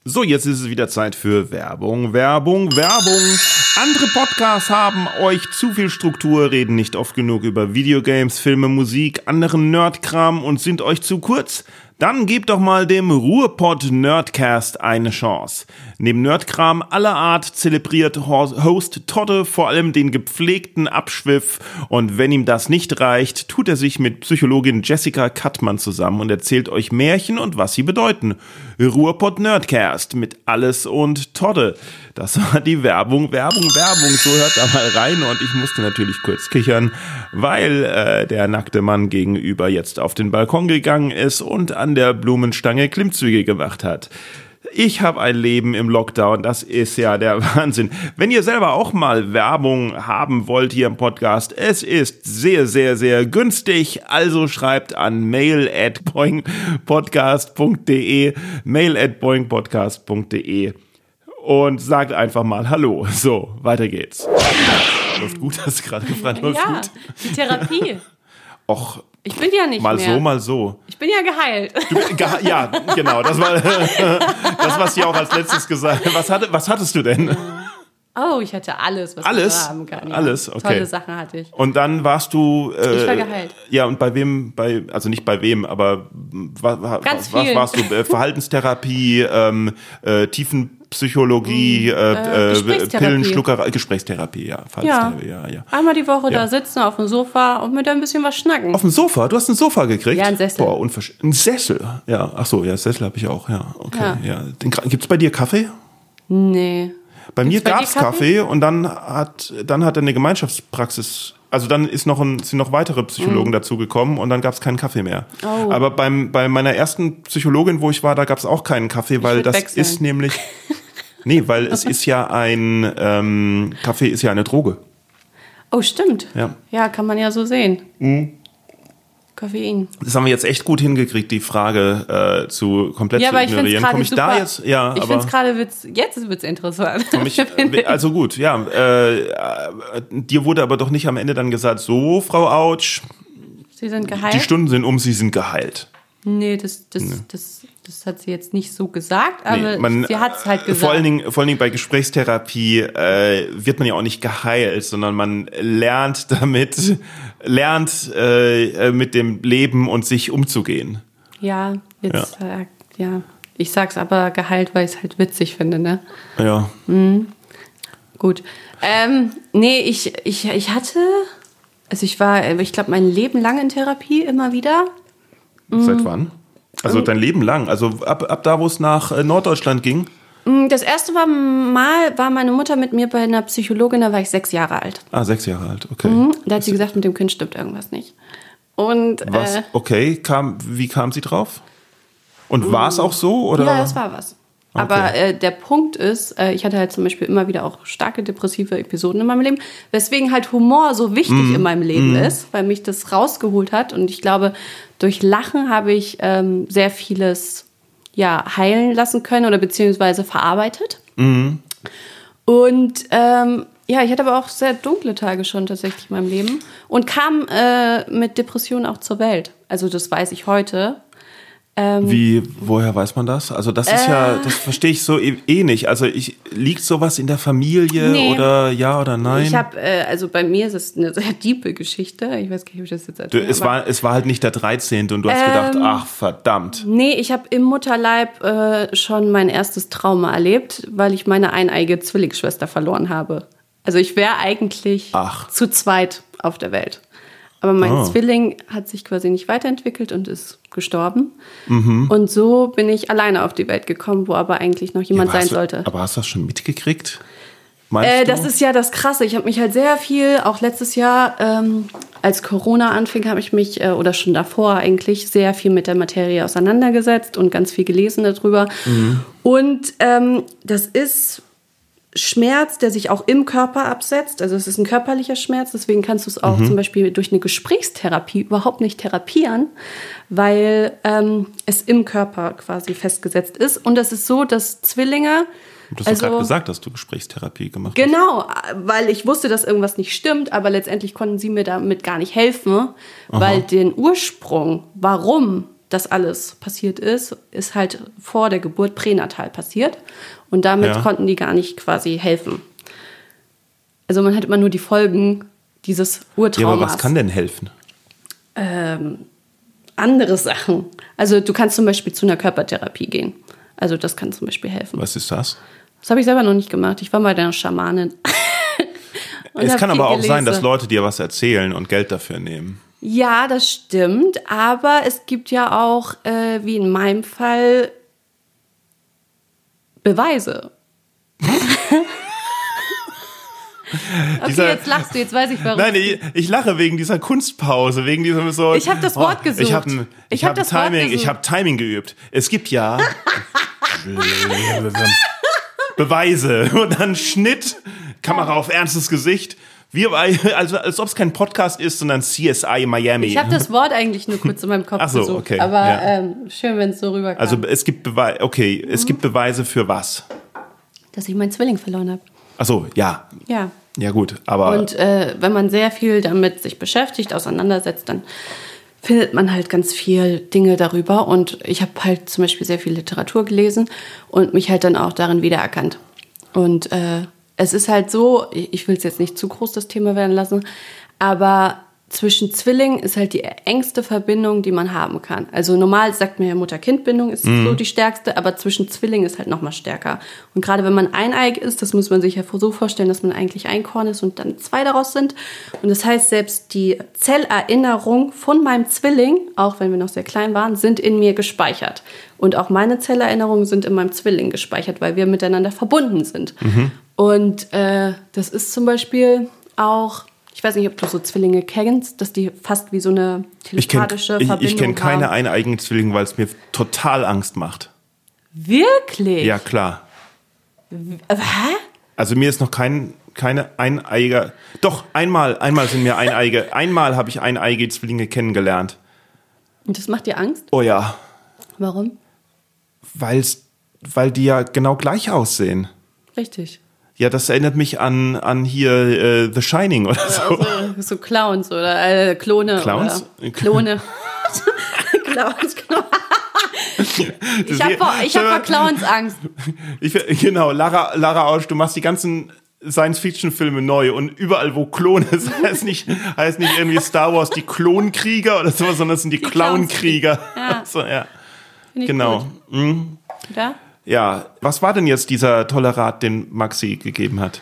So, jetzt ist es wieder Zeit für Werbung, Werbung, Werbung. Andere Podcasts haben euch zu viel Struktur, reden nicht oft genug über Videogames, Filme, Musik, anderen Nerdkram und sind euch zu kurz. Dann gebt doch mal dem Ruhrpott Nerdcast eine Chance. Neben Nerdkram aller Art zelebriert Host Todde vor allem den gepflegten Abschwiff und wenn ihm das nicht reicht, tut er sich mit Psychologin Jessica Kattmann zusammen und erzählt euch Märchen und was sie bedeuten. Ruhrpott Nerdcast mit Alles und Todde. Das war die Werbung, Werbung, Werbung. So hört da mal rein und ich musste natürlich kurz kichern, weil äh, der nackte Mann gegenüber jetzt auf den Balkon gegangen ist und an der Blumenstange Klimmzüge gemacht hat. Ich habe ein Leben im Lockdown, das ist ja der <laughs> Wahnsinn. Wenn ihr selber auch mal Werbung haben wollt hier im Podcast, es ist sehr, sehr, sehr günstig. Also schreibt an mail at boingpodcast.de, mail at boingpodcast.de und sagt einfach mal Hallo. So, weiter geht's. Läuft gut, hast du gerade gefragt, läuft Ja, gut? die Therapie. <laughs> Och, Ich bin ja nicht mal mehr. so, mal so. Ich bin ja geheilt. Du, geha- ja, genau, das war <laughs> das, was ich auch als letztes gesagt. Was, hatte, was hattest du denn? Oh, ich hatte alles, was Alles? man haben kann. Ja. Alles, okay. Tolle Sachen hatte ich. Und dann warst du. Äh, Ich war geheilt. Ja, und bei wem, bei, also nicht bei wem, aber wa, wa, Ganz was warst du? Äh, Verhaltenstherapie, ähm, äh, Tiefenpsychologie, äh, äh, Gesprächstherapie. Pillenschluckerei, Gesprächstherapie, ja. Verhaltenstherapie, ja, ja. Einmal die Woche Ja. da sitzen auf dem Sofa und mit ein bisschen was schnacken. Auf dem Sofa? Du hast ein Sofa gekriegt? Ja, ein Sessel. Boah, unversch Ein Sessel? Ja, ach so, ja, Sessel habe ich auch, ja. Okay, ja. Ja. Den, gibt's bei dir Kaffee? Nee. Bei mir Gibt's bei dir gab's Kaffee? und dann hat dann hat er eine Gemeinschaftspraxis. Also dann ist noch ein, sind noch weitere Psychologen dazugekommen und dann gab's keinen Kaffee mehr. Mhm. Oh. Aber beim, bei meiner ersten Psychologin, wo ich war, da gab's auch keinen Kaffee, weil das wechseln. ist nämlich. <laughs> Nee, weil es ist ja ein ähm, Kaffee ist ja eine Droge. Oh, stimmt. Ja. Ja, kann man ja so sehen. Koffein. Das haben wir jetzt echt gut hingekriegt, die Frage äh, zu komplett Ja, zu aber ich es ignorieren. gerade Komm ich super. da jetzt? Ja, ich finde es gerade witz. Jetzt wird's interessant. komm ich, <laughs> äh, also gut, ja. Äh, äh, dir wurde aber doch nicht am Ende dann gesagt, so Frau Autsch, Sie sind die geheilt? Stunden sind um, Sie sind geheilt. Nee, das, das, das, das hat sie jetzt nicht so gesagt, aber Nee, man, sie hat es halt äh, gesagt. Vor allen Dingen, vor allen Dingen bei Gesprächstherapie äh, wird man ja auch nicht geheilt, sondern man lernt damit, lernt äh, mit dem Leben und sich umzugehen. ja, jetzt, ja. Äh, ja. Ich sag's aber geheilt, weil ich es halt witzig finde, ne? Ja. Gut. Ähm, nee, ich, ich, ich hatte, also ich war, ich glaube, mein Leben lang in Therapie immer wieder. Seit wann? Also dein Leben lang. Also ab, ab da, wo es nach äh, Norddeutschland ging. Mm, Das erste mal, war meine Mutter mit mir bei einer Psychologin, da war ich sechs Jahre alt. Ah, sechs Jahre alt, okay. Mhm. Da hat sie gesagt, mit dem Kind stimmt irgendwas nicht. Und Was? Äh, Okay, kam, wie kam sie drauf? Und war es auch so? Oder? ja, das war was. Aber äh, der Punkt ist, äh, ich hatte halt zum Beispiel immer wieder auch starke depressive Episoden in meinem Leben, weswegen halt Humor so wichtig Mhm. in meinem Leben ist, weil mich das rausgeholt hat. Und ich glaube, durch Lachen habe ich ähm, sehr vieles ja, heilen lassen können oder beziehungsweise verarbeitet. Mhm. Und ähm, ja, ich hatte aber auch sehr dunkle Tage schon tatsächlich in meinem Leben und kam äh, mit Depressionen auch zur Welt. Also das weiß ich heute. Wie, woher weiß man das? Also das ist Äh. ja, das verstehe ich so eh, eh nicht. Also ich, liegt sowas in der Familie Nee. oder ja oder nein? Ich habe, äh, also bei mir ist es eine sehr diepe Geschichte. Ich weiß gar nicht, ob ich das jetzt erzähle. es, war, es war halt nicht der 13. und du hast gedacht, Ähm. ach verdammt. Nee, ich habe im Mutterleib äh, schon mein erstes Trauma erlebt, weil ich meine eineige Zwillingsschwester verloren habe. Also ich wäre eigentlich Ach. zu zweit auf der Welt. Aber mein Oh. Zwilling hat sich quasi nicht weiterentwickelt und ist gestorben. Mhm. Und so bin ich alleine auf die Welt gekommen, wo aber eigentlich noch jemand aber sein du, sollte. Aber hast du das schon mitgekriegt? Äh, das ist ja das Krasse. Ich habe mich halt sehr viel, auch letztes Jahr, ähm, als Corona anfing, habe ich mich, äh, oder schon davor eigentlich, sehr viel mit der Materie auseinandergesetzt und ganz viel gelesen darüber. Und ähm, das ist Schmerz, der sich auch im Körper absetzt. Also es ist ein körperlicher Schmerz, deswegen kannst du es auch zum Beispiel durch eine Gesprächstherapie überhaupt nicht therapieren, weil ähm, es im Körper quasi festgesetzt ist. Und es ist so, dass Zwillinge. du hast also, gerade gesagt, dass du Gesprächstherapie gemacht hast. Genau, weil ich wusste, dass irgendwas nicht stimmt, aber letztendlich konnten sie mir damit gar nicht helfen, weil den Ursprung, warum das alles passiert ist, ist halt vor der Geburt pränatal passiert und damit Ja. konnten die gar nicht quasi helfen. Also man hat immer nur die Folgen dieses Ja, Urtraumas. aber was kann denn helfen? Andere Sachen. Also du kannst zum Beispiel zu einer Körpertherapie gehen. Also das kann zum Beispiel helfen. Was ist das? Das habe ich selber noch nicht gemacht. Ich war mal der Schamanin. <laughs> Es kann aber auch sein, dass gelesen. Leute dir was erzählen und Geld dafür nehmen. Ja, das stimmt. Aber es gibt ja auch, äh, wie in meinem Fall, Beweise. <laughs> okay, Dieser- jetzt lachst du, jetzt weiß ich warum. Nein, ich, ich lache wegen dieser Kunstpause, wegen diesem so. Ich hab das Wort gesucht. Ich habe ich Ich hab hab das Wort Timing, ich habe Timing geübt. Es gibt ja Beweise <laughs> und dann Schnitt, Kamera auf ernstes Gesicht. Wir, <laughs> also als ob es kein Podcast ist, sondern CSI Miami. ich habe das Wort eigentlich nur kurz in meinem Kopf Ach so, gesucht. okay, Aber ja. ähm, schön, wenn es so rüberkam. also es gibt Beweise, okay, es gibt Beweise für was? dass ich meinen Zwilling verloren habe. Ach so, ja, Ja. ja gut, aber Und äh, wenn man sehr viel damit sich beschäftigt, auseinandersetzt, dann findet man halt ganz viel Dinge darüber. Und ich habe halt zum Beispiel sehr viel Literatur gelesen und mich halt dann auch darin wiedererkannt. Und äh, es ist halt so, ich will es jetzt nicht zu groß das Thema werden lassen, aber zwischen Zwillingen ist halt die engste Verbindung, die man haben kann. Also normal sagt man ja Mutter-Kind-Bindung ist so die stärkste, aber zwischen Zwillingen ist halt noch mal stärker. Und gerade wenn man eineig ist, das muss man sich ja so vorstellen, dass man eigentlich ein Korn ist und dann zwei daraus sind. Und das heißt, selbst die Zellerinnerung von meinem Zwilling, auch wenn wir noch sehr klein waren, sind in mir gespeichert. Und auch meine Zellerinnerungen sind in meinem Zwilling gespeichert, weil wir miteinander verbunden sind. Und äh, das ist zum Beispiel auch, ich weiß nicht, ob du so Zwillinge kennst, dass die fast wie so eine ich kenne telepathische ich, Verbindung ich kenn keine haben. eineigen Zwillinge, weil es mir total Angst macht. Wirklich? Ja, klar. Hä? Also mir ist noch kein keine eineiger. Doch einmal, einmal sind mir eineige. <laughs> einmal habe ich eineige Zwillinge kennengelernt. Und das macht dir Angst? Oh ja, Warum? weil's, weil die ja genau gleich aussehen. Richtig. Ja, das erinnert mich an an hier äh, The Shining oder so. Also, so Clowns oder äh, Klone. Clowns? Oder Klone. <laughs> Clowns, genau. Ich habe vor, ich hab vor Clowns Angst. Ich, genau, Lara, Lara Ausch, du machst die ganzen Science-Fiction-Filme neu und überall, wo Klone ist, heißt nicht, heißt nicht irgendwie Star Wars die Klonkrieger oder sowas, sondern es sind die, Die. Clownkrieger. Ja. <laughs> So, ja. Genau. Gut. Mhm. Oder? Ja, was war denn jetzt dieser tolle Rat, den Maxi gegeben hat?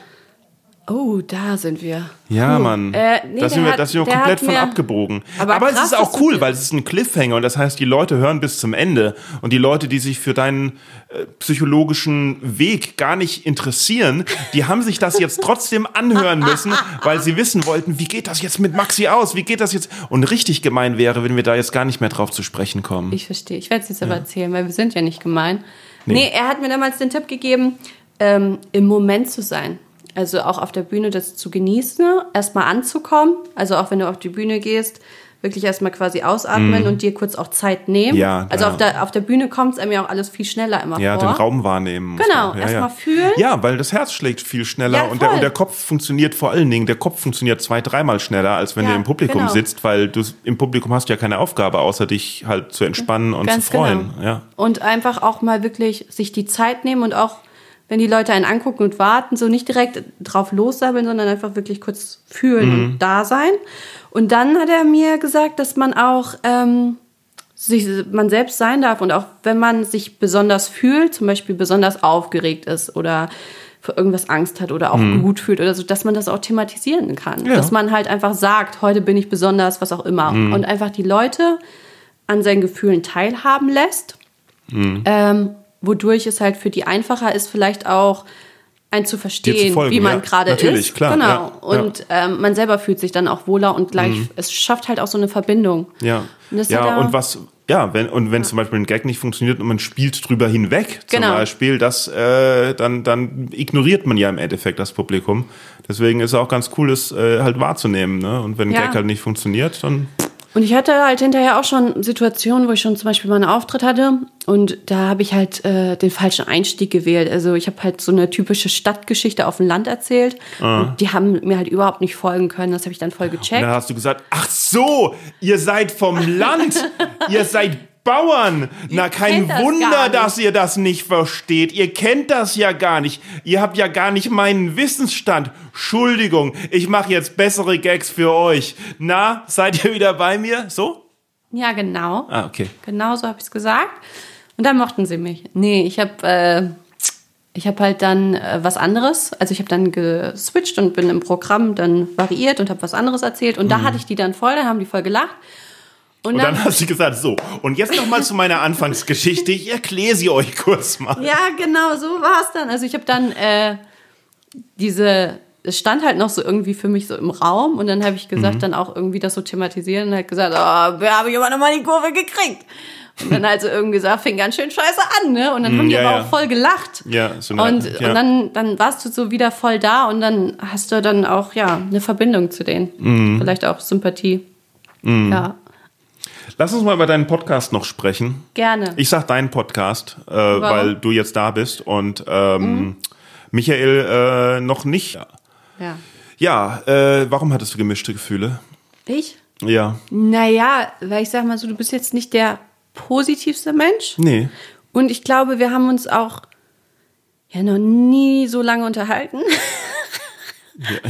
Oh, da sind wir. Ja, Puh. Mann. Äh, nee, da sind wir, hat- sind wir komplett von abgebogen. Aber Aber, es krass, ist auch cool, weil es ist ein Cliffhanger und das heißt, die Leute hören bis zum Ende. Und die Leute, die sich für deinen äh, psychologischen Weg gar nicht interessieren, die haben sich das jetzt trotzdem anhören müssen, weil sie wissen wollten, wie geht das jetzt mit Maxi aus? Wie geht das jetzt? Und richtig gemein wäre, wenn wir da jetzt gar nicht mehr drauf zu sprechen kommen. Ich verstehe. Ich werde es jetzt aber erzählen, weil wir sind ja nicht gemein. Nee. er hat mir damals den Tipp gegeben, ähm, im Moment zu sein. Also auch auf der Bühne das zu genießen, erstmal anzukommen. Also auch wenn du auf die Bühne gehst, wirklich erstmal quasi ausatmen und dir kurz auch Zeit nehmen. Ja, also ja. auf der, auf der Bühne kommt es einem ja auch alles viel schneller immer Ja, vor. den Raum wahrnehmen. Genau, ja, erst ja. mal fühlen. Ja, weil das Herz schlägt viel schneller Ja, und, der, und der Kopf funktioniert vor allen Dingen, der Kopf funktioniert zwei, dreimal schneller, als wenn Ja, du im Publikum genau. sitzt, weil du im Publikum hast ja keine Aufgabe, außer dich halt zu entspannen und Ganz zu freuen. genau. Ja. Und einfach auch mal wirklich sich die Zeit nehmen und auch, wenn die Leute einen angucken und warten, so nicht direkt drauf lossabbeln, sondern einfach wirklich kurz fühlen Mhm. und da sein. Und dann hat er mir gesagt, dass man auch ähm, sich, man selbst sein darf und auch wenn man sich besonders fühlt, zum Beispiel besonders aufgeregt ist oder für irgendwas Angst hat oder auch gut fühlt oder so, dass man das auch thematisieren kann. Mhm. Ja. Dass man halt einfach sagt, heute bin ich besonders, was auch immer. Mhm. Und einfach die Leute an seinen Gefühlen teilhaben lässt ähm, wodurch es halt für die einfacher ist, vielleicht auch einen zu verstehen, folgen, wie man ja. gerade ist. klar, genau. ja, und Ähm, man selber fühlt sich dann auch wohler und gleich, es schafft halt auch so eine Verbindung. Ja, Und ja und was, ja, wenn, und wenn zum Beispiel ein Gag nicht funktioniert und man spielt drüber hinweg, zum Genau. Beispiel, das, äh, dann, dann ignoriert man ja im Endeffekt das Publikum. Deswegen ist es auch ganz cool, es äh, halt wahrzunehmen. Ne? Und wenn ein Ja. Gag halt nicht funktioniert, dann Und ich hatte halt hinterher auch schon Situationen, wo ich schon zum Beispiel mal einen Auftritt hatte und da habe ich halt äh, den falschen Einstieg gewählt. Also ich habe halt so eine typische Stadtgeschichte auf dem Land erzählt und die haben mir halt überhaupt nicht folgen können. Das habe ich dann voll Und gecheckt. dann hast du gesagt, ach so, ihr seid vom Land, <laughs> ihr seid Bauern. Na, kein das Wunder, dass ihr das nicht versteht. Ihr kennt das ja gar nicht. Ihr habt ja gar nicht meinen Wissensstand. Entschuldigung, ich mache jetzt bessere Gags für euch. Na, seid ihr wieder bei mir? So? Ja, genau. Ah, okay. Genau so habe ich es gesagt. Und dann mochten sie mich. Nee, ich habe äh, ich habe halt dann äh, was anderes. Also ich habe dann geswitcht und bin im Programm dann variiert und habe was anderes erzählt. Und da hatte ich die dann voll, dann haben die voll gelacht. Und, Und dann, dann hast du gesagt, so, und jetzt noch mal zu meiner Anfangsgeschichte. Ich erkläre sie euch kurz mal. ja, genau, so war es dann. Also ich habe dann äh, diese, es stand halt noch so irgendwie für mich so im Raum und dann habe ich Mhm. gesagt, dann auch irgendwie das so thematisieren und halt gesagt, oh, wir haben aber noch mal die Kurve gekriegt. Und dann also irgendwie gesagt, fing ganz schön scheiße an, ne? Und dann haben die ja, aber ja. auch voll gelacht. Ja, so eine- und, ja. und dann, dann warst du so wieder voll da und dann hast du dann auch, ja, eine Verbindung zu denen. Mhm. Vielleicht auch Sympathie. Ja, Lass uns mal über deinen Podcast noch sprechen. gerne. Ich sag deinen Podcast, äh, weil du jetzt da bist und ähm, Michael äh, noch nicht. ja. Ja, äh, warum hattest du gemischte Gefühle? Ich? Ja, Naja, weil ich sag mal so, du bist jetzt nicht der positivste Mensch. nee. Und ich glaube, wir haben uns auch ja noch nie so lange unterhalten.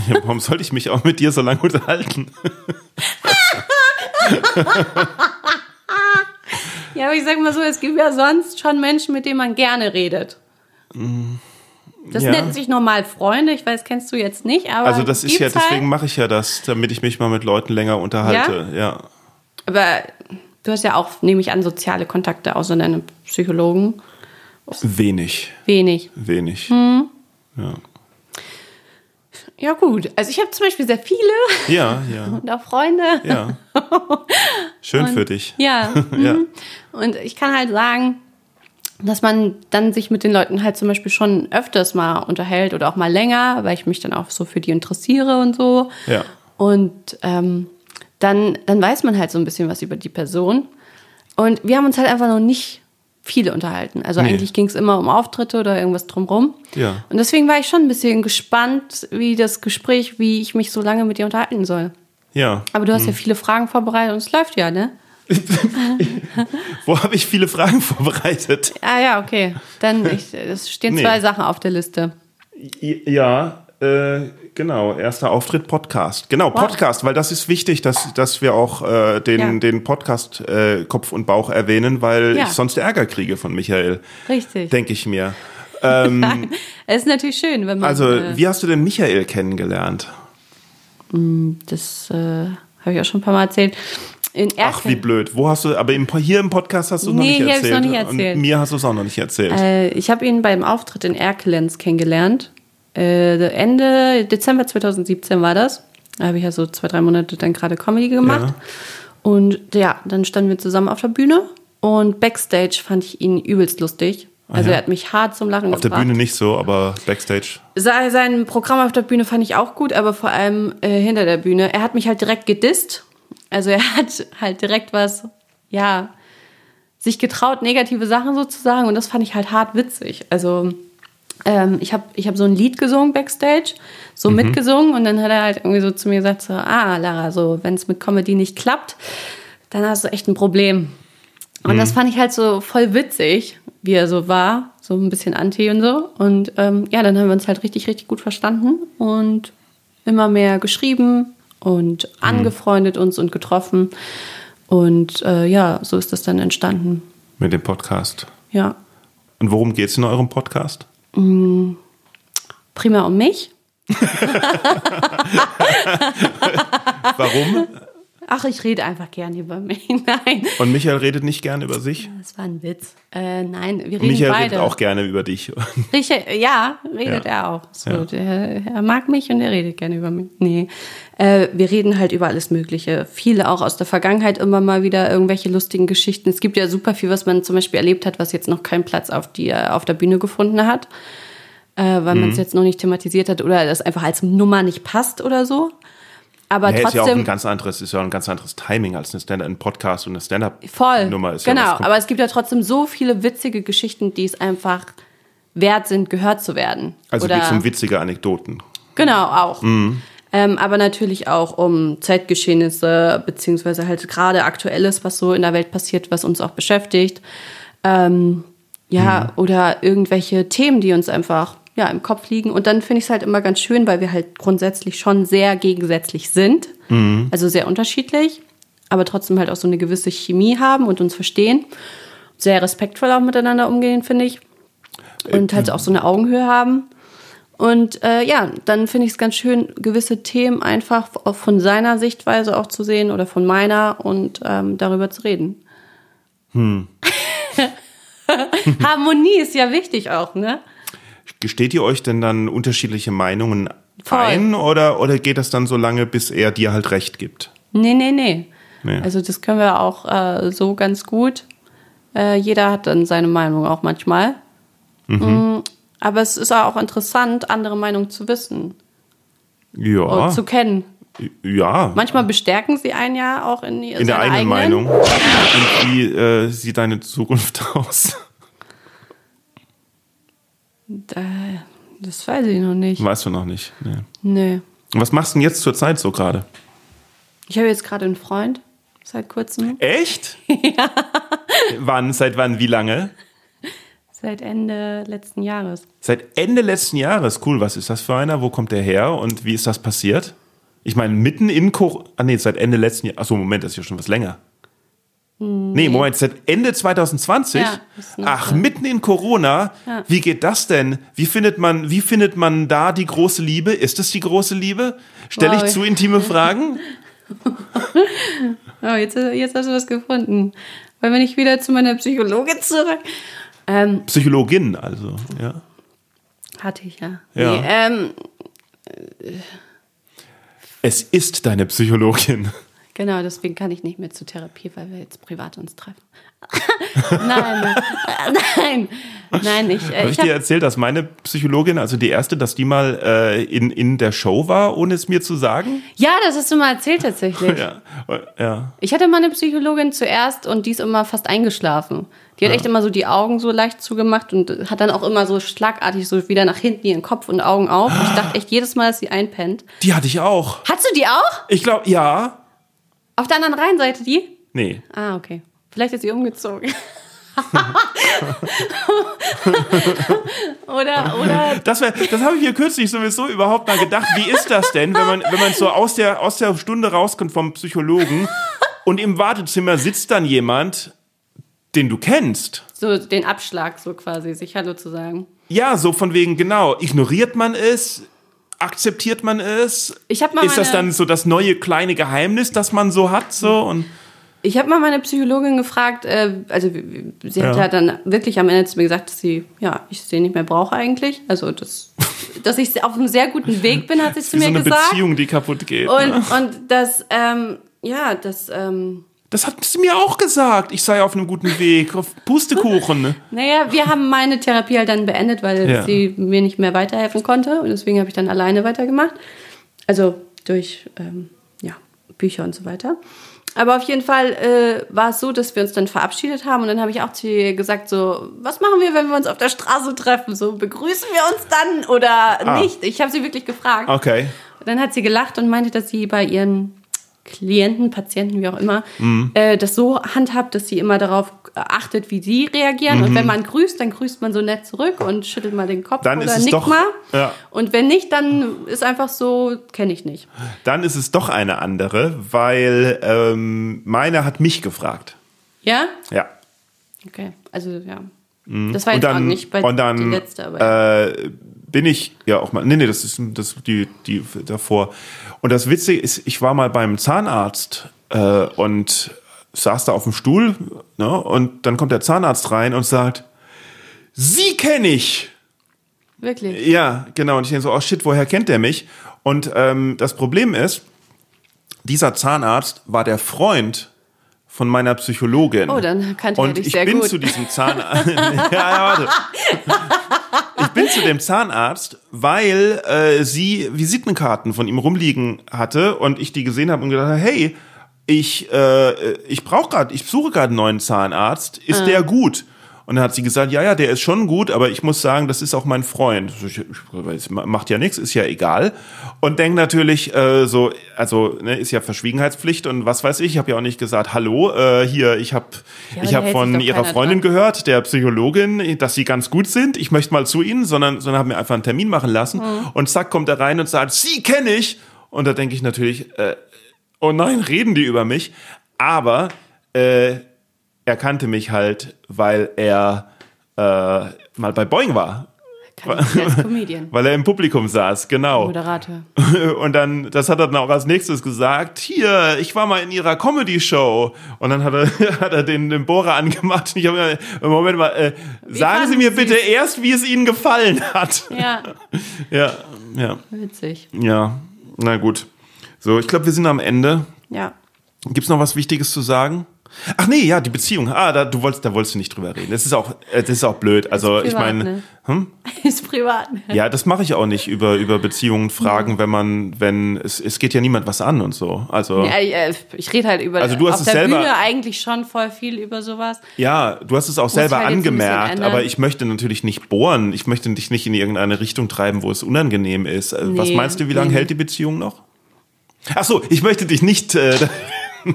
Ja, warum sollte ich mich auch mit dir so lange unterhalten? <laughs> <laughs> Ja, aber ich sag mal so, es gibt ja sonst schon Menschen, mit denen man gerne redet. Das Ja. nennt sich normal Freunde. Ich weiß, kennst du jetzt nicht, aber Also das ist ja, halt. deswegen mache ich ja das, damit ich mich mal mit Leuten länger unterhalte. Ja. Aber du hast ja auch, nehme ich an, soziale Kontakte außer deinem Psychologen. Wenig, Wenig. wenig. Hm. Ja. Ja gut, also ich habe zum Beispiel sehr viele ja, ja, <laughs> und auch Freunde. ja. <laughs> Schön für dich. Ja. <laughs> Ja. mhm. Und ich kann halt sagen, dass man dann sich mit den Leuten halt zum Beispiel schon öfters mal unterhält oder auch mal länger, weil ich mich dann auch so für die interessiere und so. Ja. Und ähm, dann, dann weiß man halt so ein bisschen was über die Person. Und wir haben uns halt einfach noch nicht viele unterhalten. Also Nee. eigentlich ging es immer um Auftritte oder irgendwas drumrum. Ja. Und deswegen war ich schon ein bisschen gespannt, wie das Gespräch, wie ich mich so lange mit dir unterhalten soll. Ja. Aber du hast ja viele Fragen vorbereitet und es läuft ja, ne? <laughs> Wo habe ich viele Fragen vorbereitet? Ah ja, okay. Dann ich, es stehen Nee. zwei Sachen auf der Liste. Ja, äh, genau. Erster Auftritt Podcast. Genau, Podcast, weil das ist wichtig, dass, dass wir auch äh, den, Ja. den Podcast äh, Kopf und Bauch erwähnen, weil Ja. ich sonst Ärger kriege von Michael. Richtig. Denke ich mir. Nein, <laughs> es ist natürlich schön, wenn man. Also, äh, wie hast du denn Michael kennengelernt? das äh, habe ich auch schon ein paar Mal erzählt. In Ach, wie blöd. Wo hast du, aber im, hier im Podcast hast du es noch Nee, nicht hier hab ich's erzählt. noch nicht erzählt. Und mir hast du es auch noch nicht erzählt. Äh, ich habe ihn beim Auftritt in Erkelenz kennengelernt. Äh, Ende Dezember 2017 war das. Da habe ich ja so zwei, drei Monate dann gerade Comedy gemacht. Ja. Und ja, dann standen wir zusammen auf der Bühne. Und Backstage fand ich ihn übelst lustig. Also ja. er hat mich hart zum Lachen Auf der gebracht. Bühne nicht so, aber Backstage. Sei- Sein Programm auf der Bühne fand ich auch gut, aber vor allem äh, hinter der Bühne. Er hat mich halt direkt gedisst. Also er <laughs> hat halt direkt was, ja, sich getraut, negative Sachen sozusagen. Und das fand ich halt hart witzig. Also ähm, ich habe ich hab so ein Lied gesungen backstage, so mitgesungen. Und dann hat er halt irgendwie so zu mir gesagt, so, ah, Lara, so, wenn es mit Comedy nicht klappt, dann hast du echt ein Problem. Und das fand ich halt so voll witzig, wie er so war, so ein bisschen anti und so. Und ähm, ja, dann haben wir uns halt richtig, richtig gut verstanden und immer mehr geschrieben und angefreundet uns und getroffen. Und äh, ja, so ist das dann entstanden. Mit dem Podcast. Ja, Und worum geht's in eurem Podcast? Prima um mich. <laughs> Warum? Ach, ich rede einfach gern über mich. <laughs> Nein, Und Michael redet nicht gerne über sich? das war ein Witz. Äh, nein, wir reden Michael beide. redet auch gerne über dich. <laughs> Richard, ja, redet Ja. er auch. So, Ja. der, er mag mich und er redet gerne über mich. Nee, äh, wir reden halt über alles Mögliche. Viele auch aus der Vergangenheit immer mal wieder irgendwelche lustigen Geschichten. Es gibt ja super viel, was man zum Beispiel erlebt hat, was jetzt noch keinen Platz auf, die, äh, auf der Bühne gefunden hat, äh, weil Mhm. man es jetzt noch nicht thematisiert hat oder das einfach als Nummer nicht passt oder so. Aber Ja, ist ja auch ein trotzdem. ganz anderes, ist ja auch ein ganz anderes Timing als eine Stand ein Podcast und eine Voll. Stand-up-Nummer ist. genau, Ja aber es gibt ja trotzdem so viele witzige Geschichten, die es einfach wert sind, gehört zu werden. also Oder geht's um witzige Anekdoten. Genau, auch. Ähm, aber natürlich auch um Zeitgeschehnisse, beziehungsweise halt gerade Aktuelles, was so in der Welt passiert, was uns auch beschäftigt. Ähm, ja, oder irgendwelche Themen, die uns einfach ja, im Kopf liegen. Und dann finde ich es halt immer ganz schön, weil wir halt grundsätzlich schon sehr gegensätzlich sind. Also sehr unterschiedlich, aber trotzdem halt auch so eine gewisse Chemie haben und uns verstehen. Sehr respektvoll auch miteinander umgehen, finde ich. Und halt auch so eine Augenhöhe haben. Und äh, ja, dann finde ich es ganz schön, gewisse Themen einfach auch von seiner Sichtweise auch zu sehen oder von meiner und ähm, darüber zu reden. <laughs> Harmonie ist ja wichtig auch, ne? Gesteht ihr euch denn dann unterschiedliche Meinungen Voll. ein oder, oder geht das dann so lange, bis er dir halt recht gibt? Nee, nee, nee. Nee. Also das können wir auch äh, so ganz gut. Äh, jeder hat dann seine Meinung auch manchmal. Mm, aber es ist auch interessant, andere Meinungen zu wissen Ja. und zu kennen. ja. Manchmal bestärken sie einen ja auch in, in der eigenen Meinung. Und wie äh, sieht deine Zukunft <laughs> aus? Äh, das weiß ich noch nicht. Weißt du noch nicht. Nee. Nee. Was machst du denn jetzt zur Zeit so gerade? Ich habe jetzt gerade einen Freund seit kurzem. Echt? <laughs> ja. Wann? Seit wann? Wie lange? Seit Ende letzten Jahres. Seit Ende letzten Jahres. Cool. Was ist das für einer? Wo kommt der her? Und wie ist das passiert? Ich meine, mitten in Corona. Ah, nee, seit Ende letzten Jahres. Achso, Moment, das ist ja schon was länger. Nee, Moment, seit Ende 2020? Ja, Ach, mitten in Corona? Ja. Wie geht das denn? Wie findet man, wie findet man da die große Liebe? Ist es die große Liebe? Stelle ich Wow. zu intime Fragen? <laughs> Oh, jetzt, jetzt hast du was gefunden. Wollen wir nicht wieder zu meiner Psychologin zurück? Ähm, Psychologin, also, ja. hatte ich ja. Ja. Nee, ähm, Es ist deine Psychologin. Genau, deswegen kann ich nicht mehr zur Therapie, weil wir jetzt privat uns treffen. <laughs> nein, nein, nein, ich, äh, Habe ich ich dir hab, erzählt, dass meine Psychologin, also die erste, dass die mal äh, in, in der Show war, ohne es mir zu sagen? ja, das hast du mal erzählt tatsächlich. <laughs> Ja. ja. Ich hatte mal eine Psychologin zuerst und die ist immer fast eingeschlafen. Die hat echt immer so die Augen so leicht zugemacht und hat dann auch immer so schlagartig so wieder nach hinten ihren Kopf und Augen auf. Und ich dachte echt jedes Mal, dass sie einpennt. Die hatte ich auch. Hattest du die auch? Ich glaube, ja. Auf der anderen Rheinseite die? Nee. Ah, okay. Vielleicht ist sie umgezogen. <laughs> oder, oder. Das, wär- das habe ich mir kürzlich sowieso überhaupt mal gedacht. Wie ist das denn, wenn man, wenn man so aus der, aus der Stunde rauskommt vom Psychologen und im Wartezimmer sitzt dann jemand, den du kennst? So den Abschlag, so quasi, sich Hallo zu sagen. Ja, so von wegen, genau. Ignoriert man es? Akzeptiert man es? Ich hab mal Ist das dann so das neue kleine Geheimnis, das man so hat? So und Ich habe mal meine Psychologin gefragt, äh, also sie hat Ja. ja dann wirklich am Ende zu mir gesagt, dass sie, ja, ich sie nicht mehr brauche eigentlich. Also, das, <laughs> dass ich auf einem sehr guten Weg bin, hat sie zu wie so mir eine gesagt. Beziehung, die kaputt geht. Und, ne? und das, ähm, ja, das, ähm, Das hat sie mir auch gesagt. Ich sei auf einem guten Weg. Auf Pustekuchen. naja, wir haben meine Therapie halt dann beendet, weil Ja. sie mir nicht mehr weiterhelfen konnte. Und deswegen habe ich dann alleine weitergemacht. Also durch ähm, ja, Bücher und so weiter. Aber auf jeden Fall äh, war es so, dass wir uns dann verabschiedet haben und dann habe ich auch zu ihr gesagt, so, was machen wir, wenn wir uns auf der Straße treffen? So, begrüßen wir uns dann oder Ah. nicht? Ich habe sie wirklich gefragt. Okay. Und dann hat sie gelacht und meinte, dass sie bei ihren Klienten, Patienten, wie auch immer, Mhm. äh, das so handhabt, dass sie immer darauf achtet, wie sie reagieren. Und Mhm. wenn man grüßt, dann grüßt man so nett zurück und schüttelt mal den Kopf Dann oder nickt doch- mal. ja. Und wenn nicht, dann ist einfach so, kenne ich nicht. Dann ist es doch eine andere, weil ähm, meine hat mich gefragt. Ja? Ja. Okay. Also, ja. Das war Mhm. Und jetzt auch dann, nicht bei und dann die letzte, aber. ja. äh, bin ich ja auch mal. Nee, nee, das ist das die die davor. Und das Witzige ist, ich war mal beim Zahnarzt äh, und saß da auf dem Stuhl, ne, und dann kommt der Zahnarzt rein und sagt, Sie kenne ich. Wirklich. Ja, genau. Und ich denke so, oh shit, woher kennt der mich? Und ähm, das Problem ist, dieser Zahnarzt war der Freund von meiner Psychologin. Oh, dann kannte er Und dich ich sehr bin gut. zu diesem <laughs> Zahnarzt. <laughs> ja, ja, warte. <laughs> Ich bin zu dem Zahnarzt, weil äh, sie Visitenkarten von ihm rumliegen hatte und ich die gesehen habe und gedacht habe, hey, ich, äh, ich brauche gerade, ich suche gerade einen neuen Zahnarzt. Ist Ah. der gut? Und dann hat sie gesagt, ja, ja, der ist schon gut, aber ich muss sagen, das ist auch mein Freund. Ich, ich, macht ja nichts, ist ja egal. Und denk natürlich äh, so, also ne, ist ja Verschwiegenheitspflicht und was weiß ich. Ich habe ja auch nicht gesagt, hallo, äh, hier, ich habe Ja, ich sich von ihrer Freundin dran. gehört, der Psychologin, dass sie ganz gut sind. Ich möchte mal zu ihnen, sondern sondern haben mir einfach einen Termin machen lassen. Mhm. Und zack kommt er rein und sagt, sie kenne ich. Und da denke ich natürlich, äh, oh nein, reden die über mich. Aber äh, er kannte mich halt, weil er äh, mal bei Boeing war. Als Comedian. <laughs> Weil er im Publikum saß, genau. Moderator. <laughs> Und dann, das hat er dann auch als nächstes gesagt, hier, ich war mal in ihrer Comedy-Show. Und dann hat er, <laughs> hat er den, den Bohrer angemacht. Ich habe mir, Moment mal, äh, sagen Sie mir Sie bitte es? erst, wie es Ihnen gefallen hat. Ja, Ja, ja, witzig. ja, na gut. So, ich glaube, wir sind am Ende. Ja. Gibt's noch was Wichtiges zu sagen? Ach nee, ja, die Beziehung. Ah, da, du wolltest, da wolltest du nicht drüber reden. Das ist auch, äh, das ist auch blöd. Also Ist ich privat, meine, ne? hm? <laughs> Ist privat. ja, das mache ich auch nicht über über Beziehungen fragen, wenn man, wenn es es geht ja niemand was an und so. Also Ja, ich, ich rede halt über Also du hast auf es der selber- Bühne eigentlich schon voll viel über sowas. ja, du hast es auch selber halt angemerkt, aber ich möchte natürlich nicht bohren. Ich möchte dich nicht in irgendeine Richtung treiben, wo es unangenehm ist. Äh, Was Nee, meinst du, wie lange nee. hält die Beziehung noch? Ach so, ich möchte dich nicht. Äh, <laughs> <laughs>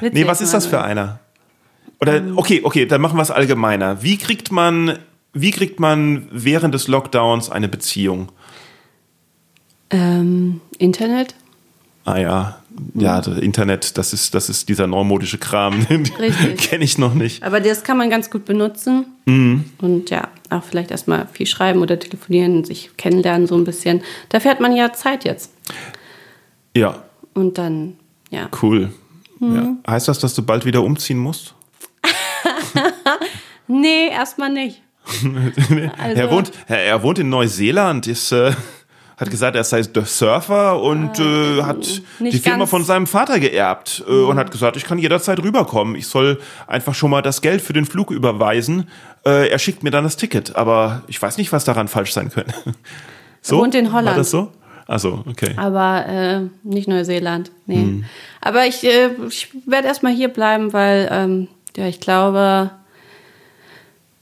Witzig, nee, was ist das für einer? Oder okay, okay, dann machen wir es allgemeiner. Wie kriegt man, wie kriegt man während des Lockdowns eine Beziehung? Ähm, Internet? Ah ja, ja, das Internet, das ist, das ist dieser neumodische Kram. <laughs> Richtig. Kenne ich noch nicht. Aber das kann man ganz gut benutzen. Mhm. Und ja, auch vielleicht erstmal viel schreiben oder telefonieren, sich kennenlernen so ein bisschen. Dafür hat man ja Zeit jetzt. Ja, Und dann, ja. cool. Mhm. Ja. Heißt das, dass du bald wieder umziehen musst? <laughs> Nee, erstmal nicht. <laughs> Also, er, wohnt, er, er wohnt in Neuseeland, ist, äh, hat gesagt, er sei Surfer und äh, hat nicht die Firma von seinem Vater geerbt äh, und hat gesagt, ich kann jederzeit rüberkommen. Ich soll einfach schon mal das Geld für den Flug überweisen. Äh, er schickt mir dann das Ticket, aber ich weiß nicht, was daran falsch sein könnte. <laughs> So? wohnt in War Holland. das so? Also, okay. aber äh, nicht Neuseeland. Nee. Mhm. Aber ich, äh, ich werde erstmal hier bleiben, weil ähm, ja, ich glaube,